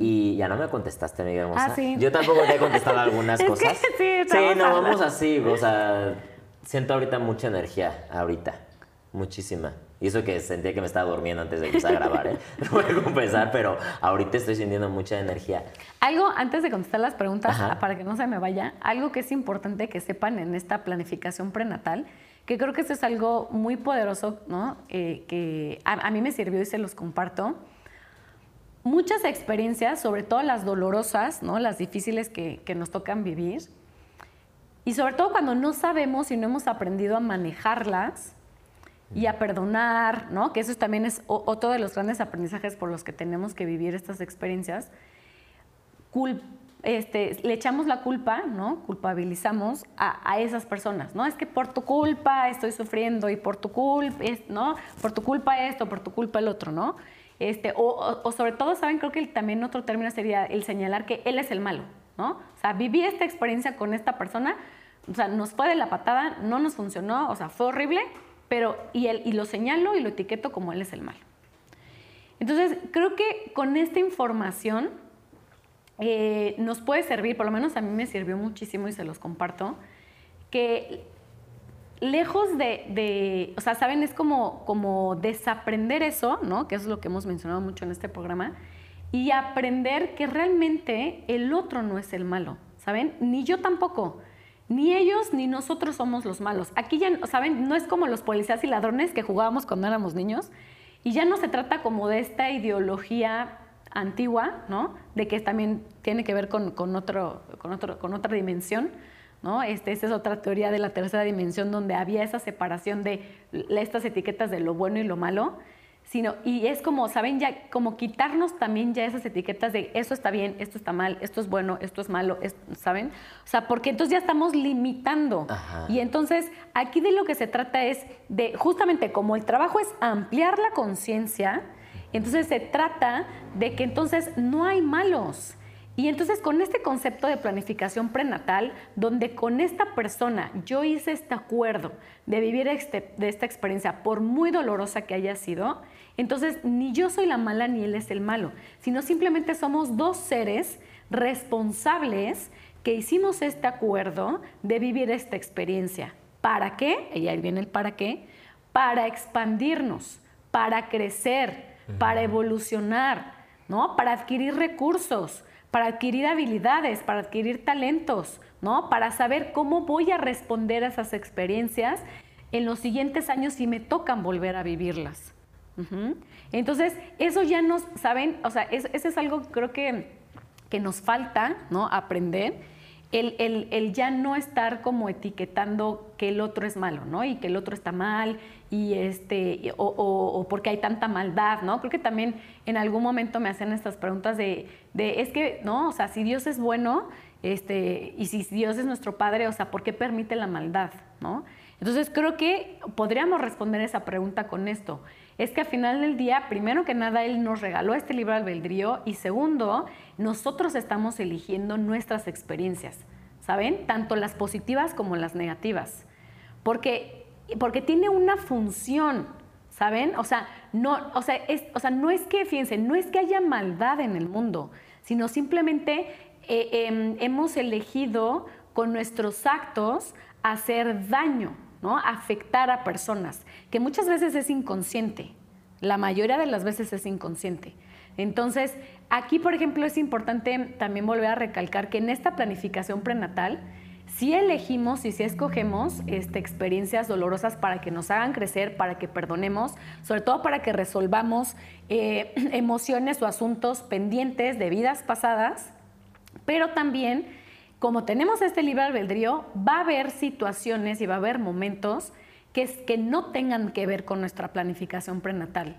Y ya no me contestaste, Miguel Ah, Yo tampoco te he contestado *laughs* algunas cosas. sí, sí, no, vamos así. O sea, siento ahorita mucha energía, ahorita. Muchísima. Y eso que sentía que me estaba durmiendo antes de empezar a grabar, ¿eh? *laughs* No voy a confesar, pero ahorita estoy sintiendo mucha energía. Algo, antes de contestar las preguntas, para que no se me vaya, algo que es importante que sepan en esta planificación prenatal, que creo que eso es algo muy poderoso, ¿no? Eh, que a, mí me sirvió y se los comparto. Muchas experiencias, sobre todo las dolorosas, ¿no? Las difíciles que, nos tocan vivir, y sobre todo cuando no sabemos y no hemos aprendido a manejarlas, y a perdonar, ¿no? Que eso también es otro de los grandes aprendizajes por los que tenemos que vivir estas experiencias. este, le echamos la culpa, ¿no? Culpabilizamos a, esas personas, ¿no? Es que por tu culpa estoy sufriendo y por tu culpa, ¿no? Por tu culpa esto, por tu culpa el otro, ¿no? Este, o, sobre todo, ¿saben? Creo que también otro término sería el señalar que él es el malo, ¿no? O sea, viví esta experiencia con esta persona, o sea, nos fue de la patada, no nos funcionó, o sea, fue horrible, pero y, él, y lo señalo y lo etiqueto como él es el malo. Entonces, creo que con esta información eh, nos puede servir, por lo menos a mí me sirvió muchísimo y se los comparto, que lejos de, o sea, saben, es como, como desaprender eso, ¿no? Que es lo que hemos mencionado mucho en este programa, y aprender que realmente el otro no es el malo, ¿saben? Ni yo tampoco. Ni ellos ni nosotros somos los malos. Aquí ya, ¿saben? No es como los policías y ladrones que jugábamos cuando éramos niños. Y ya no se trata como de esta ideología antigua, ¿no? De que también tiene que ver con, otro, con, otro, con otra dimensión, ¿no? Este, esa es otra teoría de la tercera dimensión donde había esa separación de estas etiquetas de lo bueno y lo malo, sino, y es como, ¿saben? Ya, como quitarnos también ya esas etiquetas de eso está bien, esto está mal, esto es bueno, esto es malo, ¿saben? O sea, porque entonces ya estamos limitando. Y entonces aquí de lo que se trata es de, justamente como el trabajo es ampliar la conciencia, entonces se trata de que entonces no hay malos. Y entonces con este concepto de planificación prenatal, donde con esta persona yo hice este acuerdo de vivir este, de esta experiencia, por muy dolorosa que haya sido, entonces ni yo soy la mala ni él es el malo, sino simplemente somos dos seres responsables que hicimos este acuerdo de vivir esta experiencia. ¿Para qué? Y ahí viene el para qué. Para expandirnos, para crecer, para evolucionar, ¿no? Para adquirir recursos, para adquirir habilidades, para adquirir talentos, ¿no? Para saber cómo voy a responder a esas experiencias en los siguientes años si me tocan volver a vivirlas. Entonces, eso ya nos, ¿saben? O sea, eso, es algo creo que, que nos falta, ¿no? Aprender el, ya no estar como etiquetando que el otro es malo, ¿no? Y que el otro está mal, y este, o, porque hay tanta maldad, ¿no? Creo que también en algún momento me hacen estas preguntas de, de, es que, ¿no? O sea, si Dios es bueno, este, y si Dios es nuestro Padre, o sea, ¿por qué permite la maldad, ¿no? Entonces creo que podríamos responder esa pregunta con esto. Es que al final del día, primero que nada, Él nos regaló este libro albedrío y segundo, nosotros estamos eligiendo nuestras experiencias, ¿saben? Tanto las positivas como las negativas. Porque, porque tiene una función, ¿saben? O sea, no, o sea, es, o sea, no es que, fíjense, no es que haya maldad en el mundo, sino simplemente eh, em, hemos elegido con nuestros actos hacer daño. ¿no? Afectar a personas, que muchas veces es inconsciente, la mayoría de las veces es inconsciente. Entonces, aquí, por ejemplo, es importante también volver a recalcar que en esta planificación prenatal, si elegimos y si escogemos este, experiencias dolorosas para que nos hagan crecer, para que perdonemos, sobre todo para que resolvamos eh, *clears throat* emociones o asuntos pendientes de vidas pasadas, pero también como tenemos este libre albedrío, va a haber situaciones y va a haber momentos que, que no tengan que ver con nuestra planificación prenatal.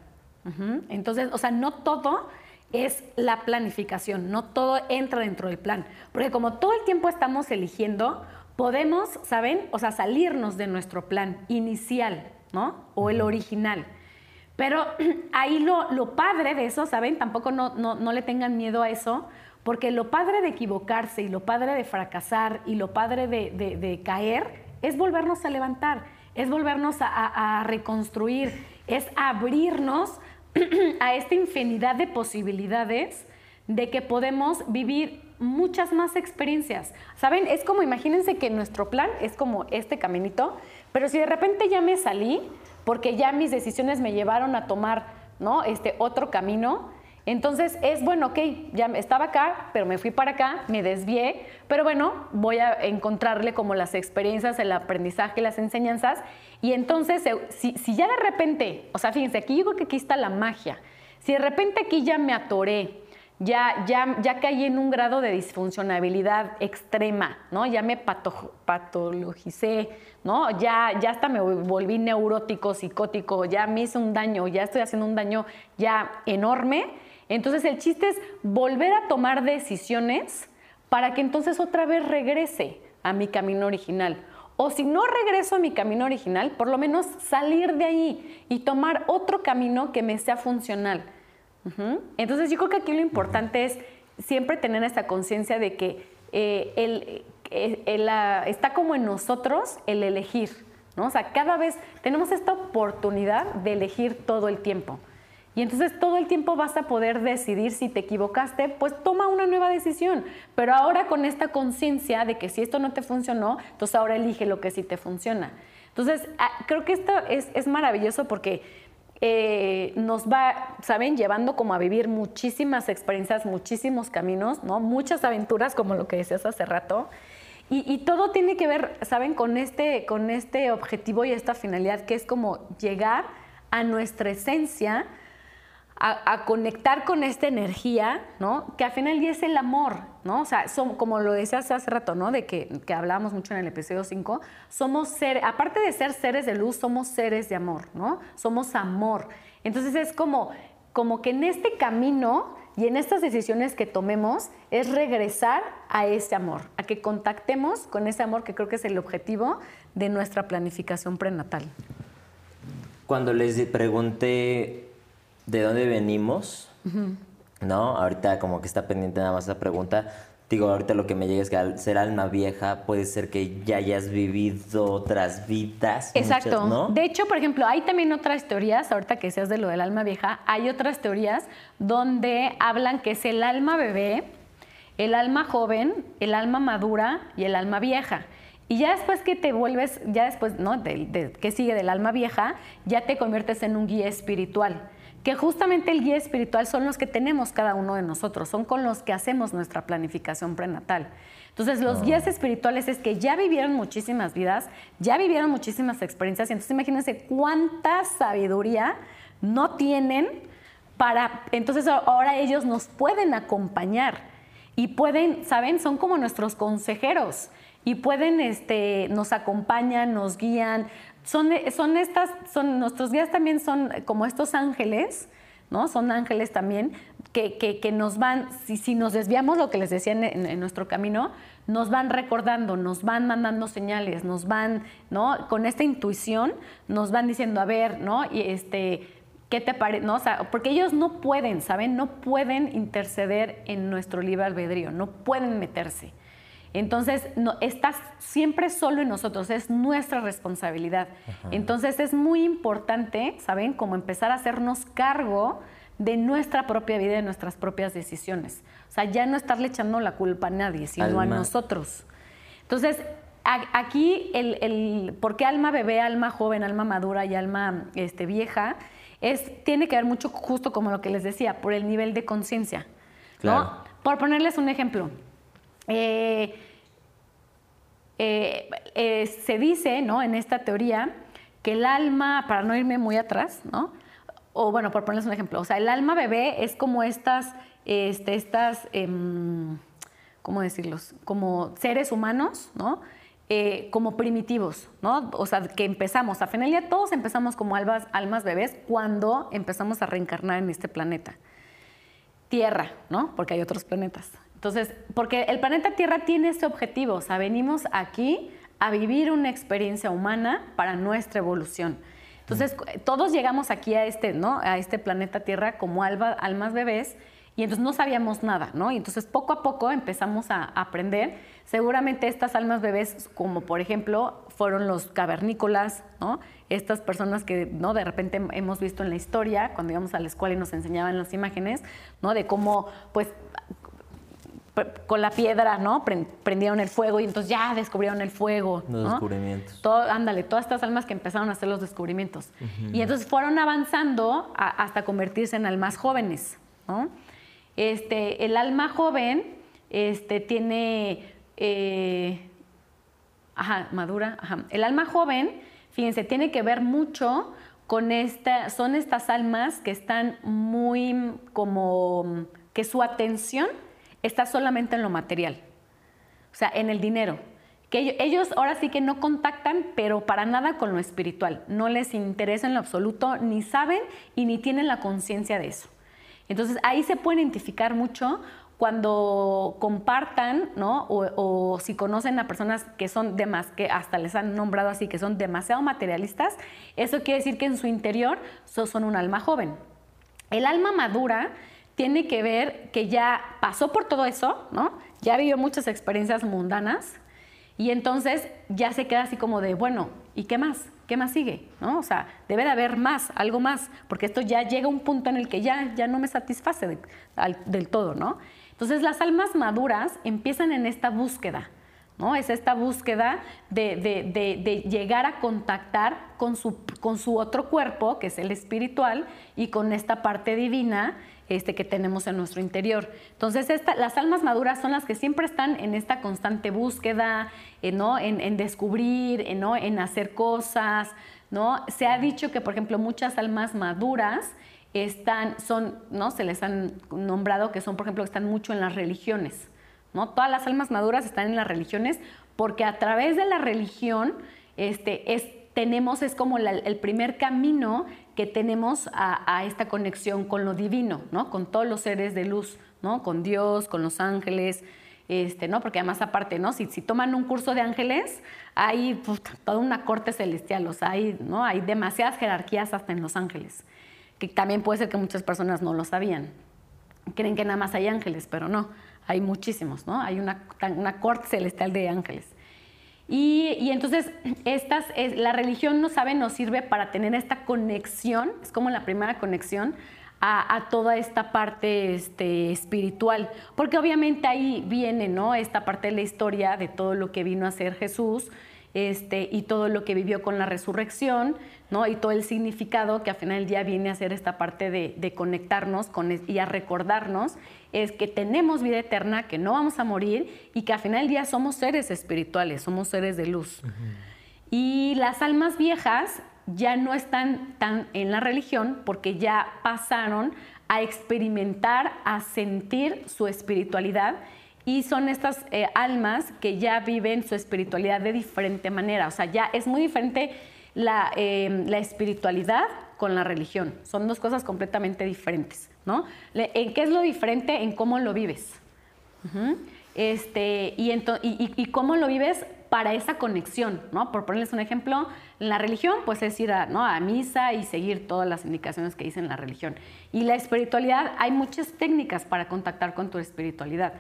Entonces, o sea, no todo es la planificación, no todo entra dentro del plan. Porque como todo el tiempo estamos eligiendo, podemos, ¿saben? O sea, salirnos de nuestro plan inicial, ¿no? O el original. Pero *clears throat* ahí lo, lo padre de eso, ¿saben? Tampoco no, no, no le tengan miedo a eso, porque lo padre de equivocarse y lo padre de fracasar y lo padre de, caer es volvernos a levantar, es volvernos a, reconstruir, es abrirnos *clears throat* a esta infinidad de posibilidades de que podemos vivir muchas más experiencias. ¿Saben? Es como, imagínense que nuestro plan es como este caminito, pero si de repente ya me salí, porque ya mis decisiones me llevaron a tomar ¿no? este otro camino, entonces es bueno, ok, ya estaba acá, pero me fui para acá, me desvié, pero bueno, voy a encontrarle como las experiencias, el aprendizaje, las enseñanzas. Y entonces, si, ya de repente, o sea, fíjense, aquí digo que aquí está la magia. Si de repente aquí ya me atoré, ya, ya, ya caí en un grado de disfuncionabilidad extrema, ¿no? Ya me patologicé, ¿no? Ya, ya hasta me volví neurótico, psicótico, ya me hice un daño, ya estoy haciendo un daño ya enorme entonces el chiste es volver a tomar decisiones para que entonces otra vez regrese a mi camino original. O si no regreso a mi camino original, por lo menos salir de ahí y tomar otro camino que me sea funcional. Entonces yo creo que aquí lo importante es siempre tener esta conciencia de que eh, eh, está como en nosotros el elegir, ¿no? O sea, cada vez tenemos esta oportunidad de elegir todo el tiempo. Y entonces todo el tiempo vas a poder decidir si te equivocaste, pues toma una nueva decisión. Pero ahora con esta conciencia de que si esto no te funcionó, entonces ahora elige lo que sí te funciona. Entonces, ah, creo que esto es, maravilloso porque eh, nos va, ¿saben?, llevando como a vivir muchísimas experiencias, muchísimos caminos, ¿no? Muchas aventuras, como lo que decías hace rato. Y, y, todo tiene que ver, ¿saben?, con este, con este objetivo y esta finalidad que es como llegar a nuestra esencia, a, conectar con esta energía, ¿no? Que al final es el amor, ¿no? O sea, como lo decías hace rato, ¿no? De que, que hablábamos mucho en el episodio 5, somos seres, aparte de ser seres de luz, somos seres de amor, ¿no? Somos amor. Entonces es como, como que en este camino y en estas decisiones que tomemos es regresar a ese amor, a que contactemos con ese amor que creo que es el objetivo de nuestra planificación prenatal. Cuando les pregunté de dónde venimos, ¿no? Ahorita como que está pendiente nada más esa pregunta. Digo, ahorita lo que me llega es que al ser alma vieja puede ser que ya hayas vivido otras vidas. Exacto. ¿no? De hecho, por ejemplo, hay también otras teorías, ahorita que seas de lo del alma vieja, hay otras teorías donde hablan que es el alma bebé, el alma joven, el alma madura y el alma vieja. Y ya después que te vuelves, ya después, ¿no? De, que sigue del alma vieja, ya te conviertes en un guía espiritual que justamente el guía espiritual son los que tenemos cada uno de nosotros, son con los que hacemos nuestra planificación prenatal. Entonces, los ah. guías espirituales es que ya vivieron muchísimas vidas, ya vivieron muchísimas experiencias, y entonces imagínense cuánta sabiduría no tienen para, entonces ahora ellos nos pueden acompañar y pueden, ¿saben? Son como nuestros consejeros y pueden, este, nos acompañan, nos guían, son, son estas, son, nuestros guías también son como estos ángeles, ¿no? Son ángeles también que, que, nos van, si, si, nos desviamos lo que les decía en, nuestro camino, nos van recordando, nos van mandando señales, nos van, ¿no? Con esta intuición, nos van diciendo, a ver, ¿no? Y este, ¿qué te parece? ¿No? O sea, porque ellos no pueden, ¿saben? No pueden interceder en nuestro libre albedrío, no pueden meterse. Entonces, no, estás siempre solo en nosotros, es nuestra responsabilidad. Entonces, es muy importante, ¿saben?, como empezar a hacernos cargo de nuestra propia vida y de nuestras propias decisiones. O sea, ya no estarle echando la culpa a nadie, sino a nosotros. Entonces, aquí, el, ¿por qué alma bebé, alma joven, alma madura y alma este, vieja? Es, tiene que ver mucho, justo como lo que les decía, por el nivel de conciencia. Por ponerles un ejemplo, eh, eh, eh, se dice ¿no? en esta teoría que el alma, para no irme muy atrás, ¿no? o bueno, por ponerles un ejemplo, o sea, el alma bebé es como estas, este, estas em, ¿cómo decirlos? Como seres humanos, ¿no? como primitivos, ¿no? O sea, que empezamos, a final día todos empezamos como almas, almas bebés cuando empezamos a reencarnar en este planeta. Tierra, ¿no? Porque hay otros planetas. Entonces, porque el planeta Tierra tiene ese objetivo, o sea, venimos aquí a vivir una experiencia humana para nuestra evolución. Entonces, todos llegamos aquí a este, ¿no? A este planeta Tierra como almas bebés y entonces no sabíamos nada, ¿no? Y entonces poco a poco empezamos a aprender. Seguramente estas almas bebés, como por ejemplo fueron los cavernícolas, ¿no? Estas personas que, ¿no? De repente hemos visto en la historia, cuando íbamos a la escuela y nos enseñaban las imágenes, ¿no? De cómo, pues, con la piedra, ¿no? Prendieron el fuego y entonces ya descubrieron el fuego. Los descubrimientos. Todo, ándale, todas estas almas que empezaron a hacer los descubrimientos. Y entonces fueron avanzando hasta convertirse en almas jóvenes, ¿no? Este, el alma joven este, tiene, eh, ajá, madura, ajá. El alma joven, fíjense, tiene que ver mucho con esta, son estas almas que están muy como, que su atención está solamente en lo material, o sea, en el dinero. Que ellos ahora sí que no contactan, pero para nada con lo espiritual. No les interesa en lo absoluto, ni saben y ni tienen la conciencia de eso. Entonces ahí se puede identificar mucho cuando compartan, ¿no? O, si conocen a personas que son demás, que hasta les han nombrado así, que son demasiado materialistas, eso quiere decir que en su interior son un alma joven. El alma madura tiene que ver que ya pasó por todo eso, ¿no? Ya vivió muchas experiencias mundanas y entonces ya se queda así como de, bueno, ¿y qué más? ¿Qué más sigue? ¿No? O sea, debe de haber más, algo más, porque esto ya llega a un punto en el que ya, ya no me satisface del todo, ¿no? Entonces las almas maduras empiezan en esta búsqueda, ¿no? Es esta búsqueda de, llegar a contactar con su, con su, otro cuerpo, que es el espiritual, y con esta parte divina este, que tenemos en nuestro interior. Entonces, las almas maduras son las que siempre están en esta constante búsqueda, eh, ¿no? en, descubrir, eh, ¿no? en hacer cosas. ¿no? Se ha dicho que, por ejemplo, muchas almas maduras están, son, ¿no? Se les han nombrado que son, por ejemplo, que están mucho en las religiones, ¿no? Todas las almas maduras están en las religiones porque a través de la religión este, es, tenemos, es como el primer camino que tenemos a, esta conexión con lo divino, ¿no? Con todos los seres de luz, ¿no? Con Dios, con los ángeles, este, ¿no? Porque además aparte, ¿no? Si, si toman un curso de ángeles, hay toda una corte celestial, o sea, hay, ¿no? Hay demasiadas jerarquías hasta en los ángeles que también puede ser que muchas personas no lo sabían. Creen que nada más hay ángeles, pero no, hay muchísimos, ¿no? Hay una, una corte celestial de ángeles. Y, entonces, estas, es, la religión no sabe, nos sirve para tener esta conexión, es como la primera conexión a, toda esta parte este, espiritual, porque obviamente ahí viene, ¿no? Esta parte de la historia de todo lo que vino a ser Jesús, este, y todo lo que vivió con la resurrección, ¿no? y todo el significado que al final del día viene a ser esta parte de, conectarnos con, y a recordarnos, es que tenemos vida eterna, que no vamos a morir y que al final del día somos seres espirituales, somos seres de luz. Y las almas viejas ya no están tan en la religión porque ya pasaron a experimentar, a sentir su espiritualidad y son estas eh, almas que ya viven su espiritualidad de diferente manera. O sea, ya es muy diferente la, eh, espiritualidad con la religión. Son dos cosas completamente diferentes, ¿no? ¿En qué es lo diferente? En cómo lo vives. este, y, y, cómo lo vives para esa conexión, ¿no? Por ponerles un ejemplo, en la religión, pues es ir a, ¿no? a misa y seguir todas las indicaciones que dicen la religión. Y la espiritualidad, hay muchas técnicas para contactar con tu espiritualidad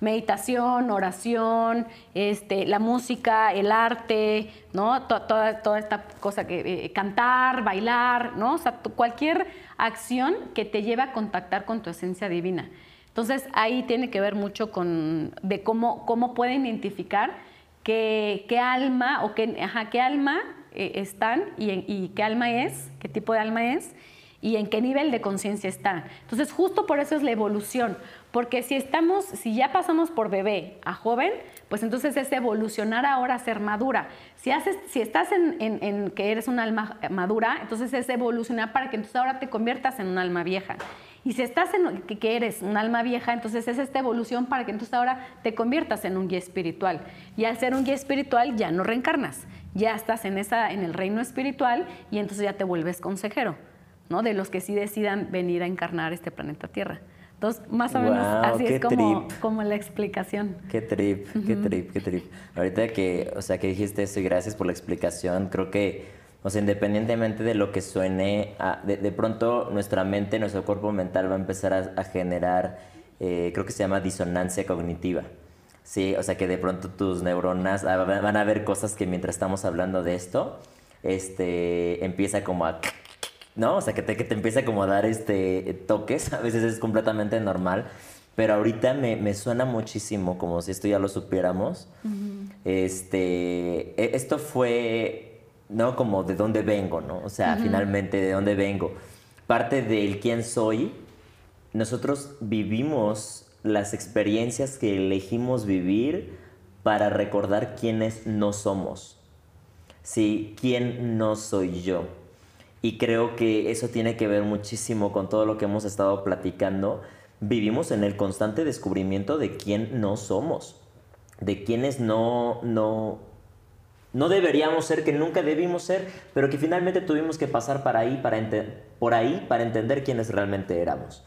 meditación, oración, este, la música, el arte, ¿no? Toda, toda esta cosa que eh, cantar, bailar, ¿no? O sea, cualquier acción que te lleve a contactar con tu esencia divina. Entonces ahí tiene que ver mucho con de cómo, cómo pueden identificar qué, qué alma o qué, ajá, qué alma eh, están y, y qué alma es, qué tipo de alma es y en qué nivel de conciencia está. Entonces, justo por eso es la evolución, porque si estamos, si ya pasamos por bebé a joven, pues entonces es evolucionar ahora a ser madura. Si, haces, si estás en, que eres un alma madura, entonces es evolucionar para que entonces ahora te conviertas en un alma vieja. Y si estás en que, que eres un alma vieja, entonces es esta evolución para que entonces ahora te conviertas en un guía espiritual. Y al ser un guía espiritual ya no reencarnas, ya estás en, esa, en el reino espiritual y entonces ya te vuelves consejero. ¿no? de los que sí decidan venir a encarnar este planeta Tierra. Entonces, más o menos así es como, como, la explicación. Qué trip, qué trip, qué trip. Ahorita que, o sea, que dijiste eso y gracias por la explicación, creo que, o sea, independientemente de lo que suene, de, pronto nuestra mente, nuestro cuerpo mental va a empezar a, generar, eh, creo que se llama disonancia cognitiva. Sí, o sea, que de pronto tus neuronas ah, van a ver cosas que mientras estamos hablando de esto, este, empieza como a ¿no? O sea, que te, que te empiece como a dar este, toques, *laughs* a veces es completamente normal, pero ahorita me, me suena muchísimo como si esto ya lo supiéramos. Este, e, esto fue, ¿no? Como de dónde vengo, ¿no? O sea, finalmente de dónde vengo. Parte del quién soy, nosotros vivimos las experiencias que elegimos vivir para recordar quiénes no somos. Sí, quién no soy yo. Y creo que eso tiene que ver muchísimo con todo lo que hemos estado platicando. Vivimos en el constante descubrimiento de quién no somos, de quienes no, no, no deberíamos ser, que nunca debimos ser, pero que finalmente tuvimos que pasar para ahí, para por ahí para entender quiénes realmente éramos.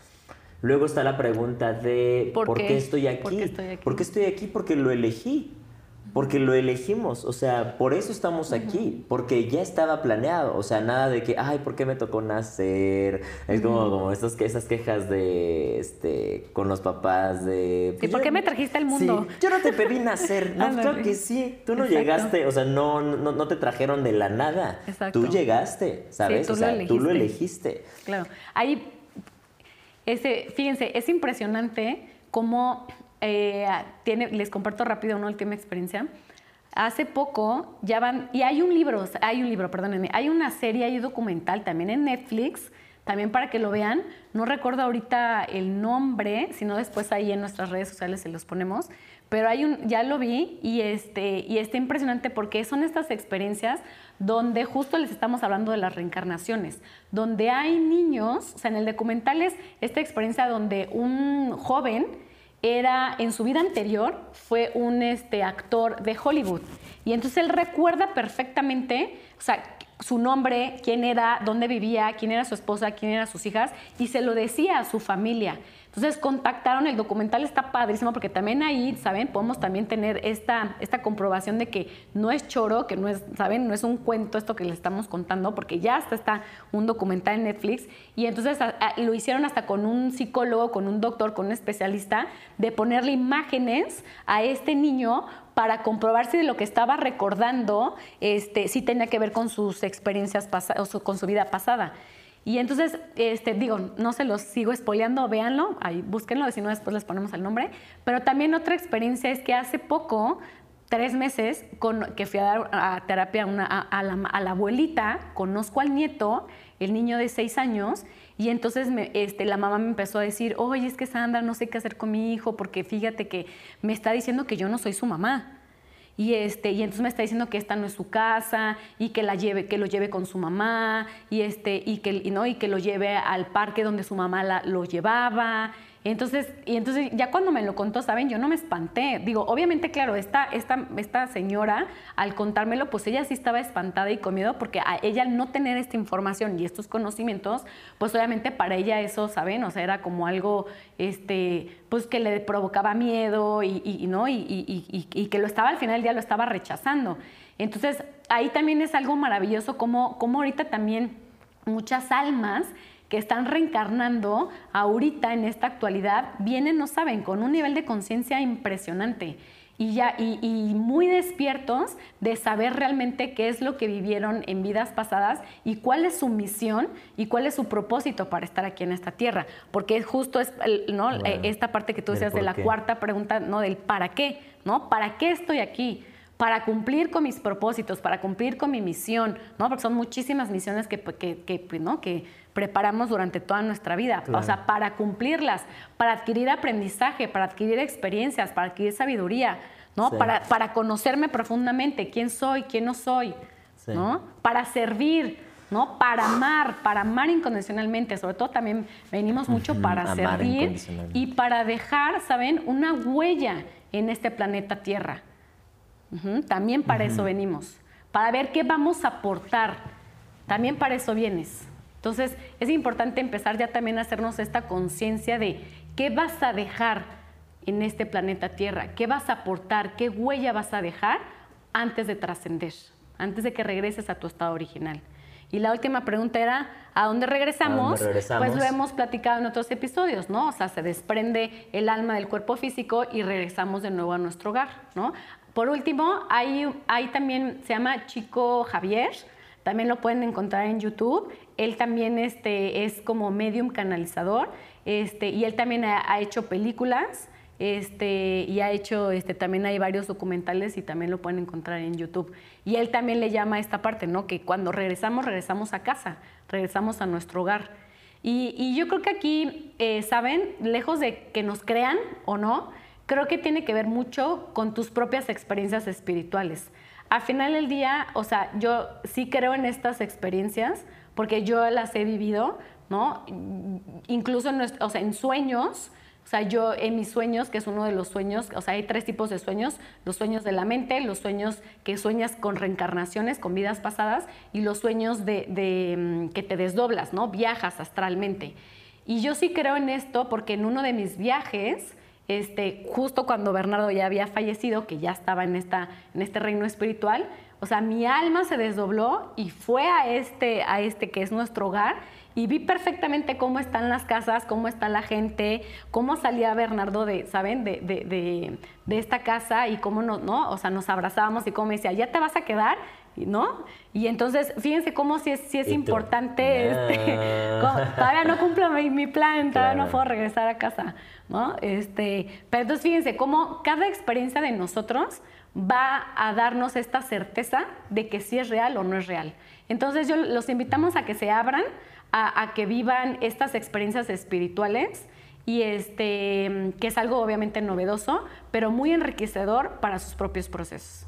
Luego está la pregunta de ¿Por ¿por, qué? qué? estoy aquí? ¿Por qué estoy aquí? ¿Por qué estoy aquí? Porque lo elegí. Porque lo elegimos, o sea, por eso estamos aquí, porque ya estaba planeado, o sea, nada de que, ay, ¿por qué me tocó nacer? Es como, como esas, esas quejas de, este, con los papás de... Sí, pues ¿por yo- qué me trajiste al mundo? Sí, yo no te pedí nacer, *laughs* no, claro que sí, tú no Exacto. llegaste, o sea, no, no, no te trajeron de la nada, Exacto. tú llegaste, ¿sabes? tú o lo sea, tú lo elegiste. Claro. Ahí, ese, fíjense, es impresionante cómo eh, tiene, les comparto rápido una última experiencia. Hace poco ya van, y hay un libro, hay un libro, perdónenme, hay una serie, hay un documental también en Netflix, también para que lo vean. No recuerdo ahorita el nombre, sino después ahí en nuestras redes sociales se los ponemos. Pero hay un, ya lo vi y este, y está impresionante porque son estas experiencias donde justo les estamos hablando de las reencarnaciones, donde hay niños, o sea, en el documental es esta experiencia donde un joven era en su vida anterior fue un este, actor de Hollywood y entonces él recuerda perfectamente, o sea, su nombre, quién era, dónde vivía, quién era su esposa, quién eran sus hijas y se lo decía a su familia. Entonces contactaron, el documental está padrísimo porque también ahí, ¿saben? Podemos también tener esta, esta comprobación de que no es choro, que no es, ¿saben? No es un cuento esto que les estamos contando, porque ya hasta está un documental en Netflix y entonces lo hicieron hasta con un psicólogo, con un doctor, con un especialista, de ponerle imágenes a este niño para comprobar si de lo que estaba recordando este, sí tenía que ver con sus experiencias pasadas, con su vida pasada. Y entonces, este, digo, no se los sigo espoleando, véanlo, ahí búsquenlo, si no después les ponemos el nombre. Pero también otra experiencia es que hace poco, tres meses, con, que fui a dar a terapia a la abuelita, conozco al nieto, el niño de seis años, y entonces me- este, la mamá me empezó a decir, oye, es que Sandra, no sé qué hacer con mi hijo, porque fíjate que me está diciendo que yo no soy su mamá. Y, este, y entonces me está diciendo que esta no es su casa y que, la lleve, que lo lleve con su mamá y, este, y, que, ¿no? y que lo lleve al parque donde su mamá la- lo llevaba. Entonces, y entonces ya cuando me lo contó, ¿saben? Yo no me espanté. Digo, obviamente, claro, esta, esta, esta señora, al contármelo, pues ella sí estaba espantada y con miedo porque a ella al no tener esta información y estos conocimientos, pues obviamente para ella eso, ¿saben? O sea, era como algo, este, pues que le provocaba miedo y, y- y, ¿no? Y, y- y- y- y que lo estaba al final del día lo estaba rechazando. Entonces, ahí también es algo maravilloso como, como ahorita también muchas almas que están reencarnando ahorita en esta actualidad vienen, no saben, con un nivel de conciencia impresionante y ya y, y muy despiertos de saber realmente qué es lo que vivieron en vidas pasadas y cuál es su misión y cuál es su propósito para estar aquí en esta tierra, porque es justo es no Claro. Eh, esta parte que tú decías de la qué. cuarta pregunta, no del para qué, ¿no? ¿Para qué estoy aquí? Para cumplir con mis propósitos, para cumplir con mi misión, ¿no? Porque son muchísimas misiones que, que, que, ¿no? que preparamos durante toda nuestra vida. Claro. O sea, para cumplirlas, para adquirir aprendizaje, para adquirir experiencias, para adquirir sabiduría, ¿no? Sí. Para, para conocerme profundamente, quién soy, quién no soy, Sí. ¿no? Para servir, ¿no? Para amar, para amar incondicionalmente. Sobre todo también venimos mucho para amar servir y para dejar, ¿saben? Una huella en este planeta Tierra. También para eso venimos, para ver qué vamos a aportar. También para eso vienes. Entonces, es importante empezar ya también a hacernos esta conciencia de qué vas a dejar en este planeta Tierra, qué vas a aportar, qué huella vas a dejar antes de trascender, antes de que regreses a tu estado original. Y la última pregunta era, ¿a dónde regresamos? ¿A dónde regresamos? Pues lo hemos platicado en otros episodios, ¿no? O sea, se desprende el alma del cuerpo físico y regresamos de nuevo a nuestro hogar, ¿no? Por último, hay, hay también, se llama Chico Javier, también lo pueden encontrar en YouTube. Él también este, es como medium canalizador este, y él también ha, hecho películas este, y ha hecho, este, también hay varios documentales y también lo pueden encontrar en YouTube. Y él también le llama a esta parte, ¿no? Que cuando regresamos, regresamos a casa, regresamos a nuestro hogar. Y, y yo creo que aquí, eh, ¿saben? Lejos de que nos crean o no, creo que tiene que ver mucho con tus propias experiencias espirituales. Al final del día, o sea, yo sí creo en estas experiencias porque yo las he vivido, ¿no? Incluso en, o sea, en sueños, o sea, yo en mis sueños, que es uno de los sueños, o sea, hay tres tipos de sueños, los sueños de la mente, los sueños que sueñas con reencarnaciones, con vidas pasadas, y los sueños de, de, mm, que te desdoblas, ¿no? Viajas astralmente. Y yo sí creo en esto porque en uno de mis viajes, este, justo cuando Bernardo ya había fallecido, que ya estaba en, esta, en este reino espiritual, o sea, mi alma se desdobló y fue a este, a este que es nuestro hogar y vi perfectamente cómo están las casas, cómo está la gente, cómo salía Bernardo de, ¿saben? De, de, de, esta casa y cómo no, ¿no? O sea, nos abrazábamos y cómo me decía, ¿ya te vas a quedar? ¿No? Y entonces, fíjense cómo si es, si es importante, este, *laughs* todavía no cumplo mi, mi plan, todavía no puedo regresar a casa, ¿no? Este, pero entonces fíjense cómo cada experiencia de nosotros va a darnos esta certeza de que sí es real o no es real. Entonces yo los invitamos a que se abran, a, a que vivan estas experiencias espirituales y este, que es algo obviamente novedoso, pero muy enriquecedor para sus propios procesos.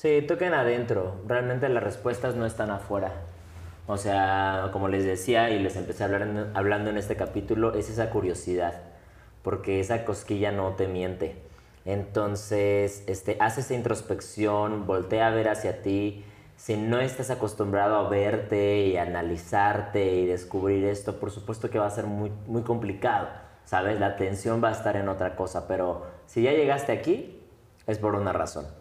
Sí, toquen adentro. Realmente las respuestas no están afuera. O sea, como les decía y les empecé a hablar hablando en este capítulo, es esa curiosidad, porque esa cosquilla no te miente. Entonces, este, haz esa introspección, voltea a ver hacia ti. Si no estás acostumbrado a verte y analizarte y descubrir esto, por supuesto que va a ser muy, muy complicado, ¿sabes? La atención va a estar en otra cosa, pero si ya llegaste aquí, es por una razón.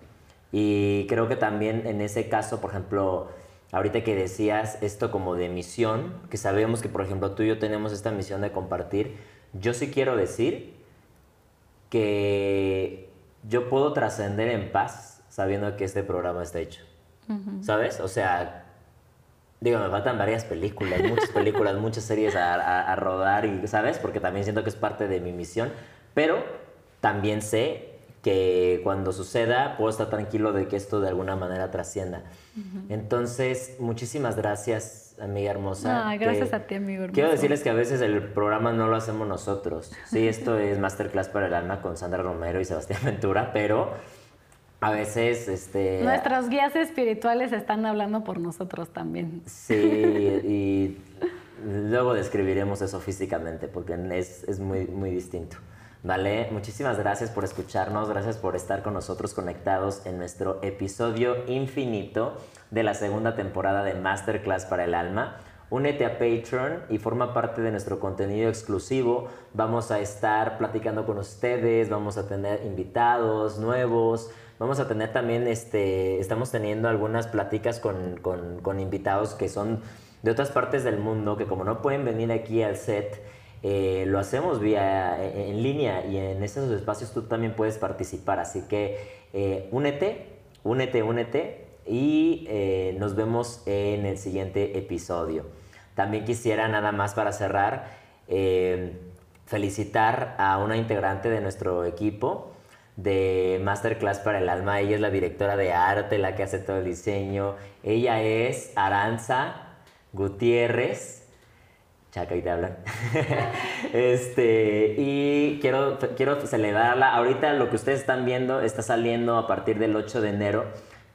Y creo que también en ese caso, por ejemplo, ahorita que decías esto como de misión, que sabemos que, por ejemplo, tú y yo tenemos esta misión de compartir, yo sí quiero decir que yo puedo trascender en paz sabiendo que este programa está hecho. ¿Sabes? O sea, digo, me faltan varias películas, muchas películas, *laughs* muchas series a, a- a rodar, y, ¿sabes? Porque también siento que es parte de mi misión, pero también sé que cuando suceda puedo estar tranquilo de que esto de alguna manera trascienda. Entonces, muchísimas gracias, amiga hermosa. Ay, gracias que- a ti, amigo hermoso. Quiero decirles que a veces el programa no lo hacemos nosotros. Sí, esto es Masterclass para el Alma con Sandra Romero y Sebastián Ventura, pero a veces, este... Nuestros guías espirituales están hablando por nosotros también. Sí, y luego describiremos eso físicamente porque es, es muy, muy distinto. ¿Vale? Muchísimas gracias por escucharnos, gracias por estar con nosotros conectados en nuestro episodio infinito de la segunda temporada de Masterclass para el Alma. Únete a Patreon y forma parte de nuestro contenido exclusivo. Vamos a estar platicando con ustedes, vamos a tener invitados nuevos, vamos a tener también, este, estamos teniendo algunas pláticas con, con- con invitados que son de otras partes del mundo, que como no pueden venir aquí al set, eh, lo hacemos vía en, en línea y en esos espacios tú también puedes participar. Así que eh, únete, únete, únete y eh, nos vemos en el siguiente episodio. También quisiera nada más para cerrar eh, felicitar a una integrante de nuestro equipo de Masterclass para el Alma. Ella es la directora de arte, la que hace todo el diseño. Ella es Aranza Gutiérrez. Chaca, ahí te hablan. *laughs* este, y quiero, quiero celebrarla. Ahorita lo que ustedes están viendo está saliendo a partir del 8 de enero,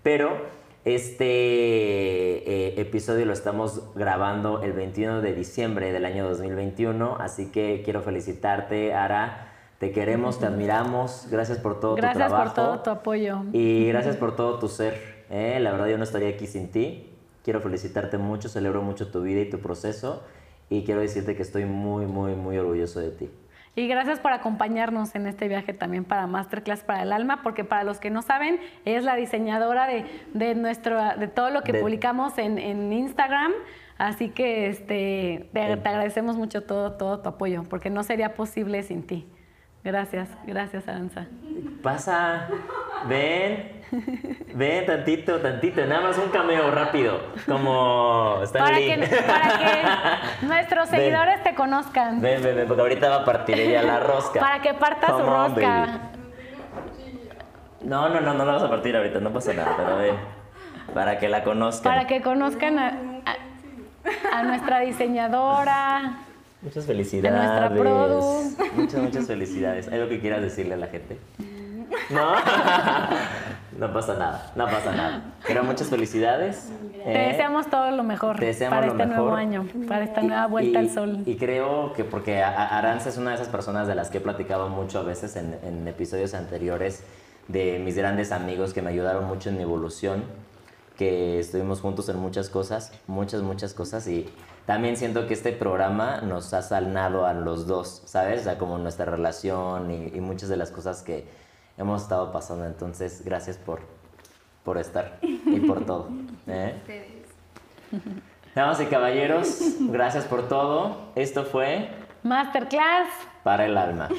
pero este eh, episodio lo estamos grabando el 21 de diciembre del año 2021, así que quiero felicitarte, Ara. Te queremos, te admiramos. Gracias por todo tu Gracias trabajo. por todo tu apoyo. Y gracias por todo tu ser. ¿eh? La verdad yo no estaría aquí sin ti. Quiero felicitarte mucho, celebro mucho tu vida y tu proceso. Y quiero decirte que estoy muy, muy, muy orgulloso de ti. Y gracias por acompañarnos en este viaje también para Masterclass para el Alma, porque para los que no saben, ella es la diseñadora de, de nuestro, de todo lo que De- publicamos en, en Instagram. Así que este, te agradecemos mucho todo, todo tu apoyo, porque no sería posible sin ti. Gracias, gracias Aranza. Pasa, ven, *laughs* ven tantito, tantito, nada más un cameo rápido, como Stan Para Lee. que, para que *laughs* nuestros Ven. seguidores te conozcan. Ven, ven, ven, porque ahorita va a partir ella la rosca. Para que parta su Come on, rosca. baby. No, no, no, no la vas a partir ahorita, no pasa nada, pero ven. Para que la conozcan. Para que conozcan a, a- a nuestra diseñadora. Muchas felicidades. nuestra produ. Muchas, muchas felicidades. ¿Algo que quieras decirle a la gente? No. *laughs* No pasa nada, no pasa nada. Pero muchas felicidades. Te ¿eh? deseamos todo lo mejor Te deseamos para lo este mejor. nuevo año, para esta Y- nueva vuelta y- al sol. Y creo que porque Aranza es una de esas personas de las que he platicado mucho a veces en, en episodios anteriores de mis grandes amigos que me ayudaron mucho en mi evolución. que estuvimos juntos en muchas cosas, muchas, muchas cosas y también siento que este programa nos ha sanado a los dos, ¿sabes? O sea, como nuestra relación y, y muchas de las cosas que hemos estado pasando. Entonces, gracias por, por estar y por *laughs* todo. ¿eh? Damas y caballeros, gracias por todo. Esto fue Masterclass. Para el Alma. *laughs*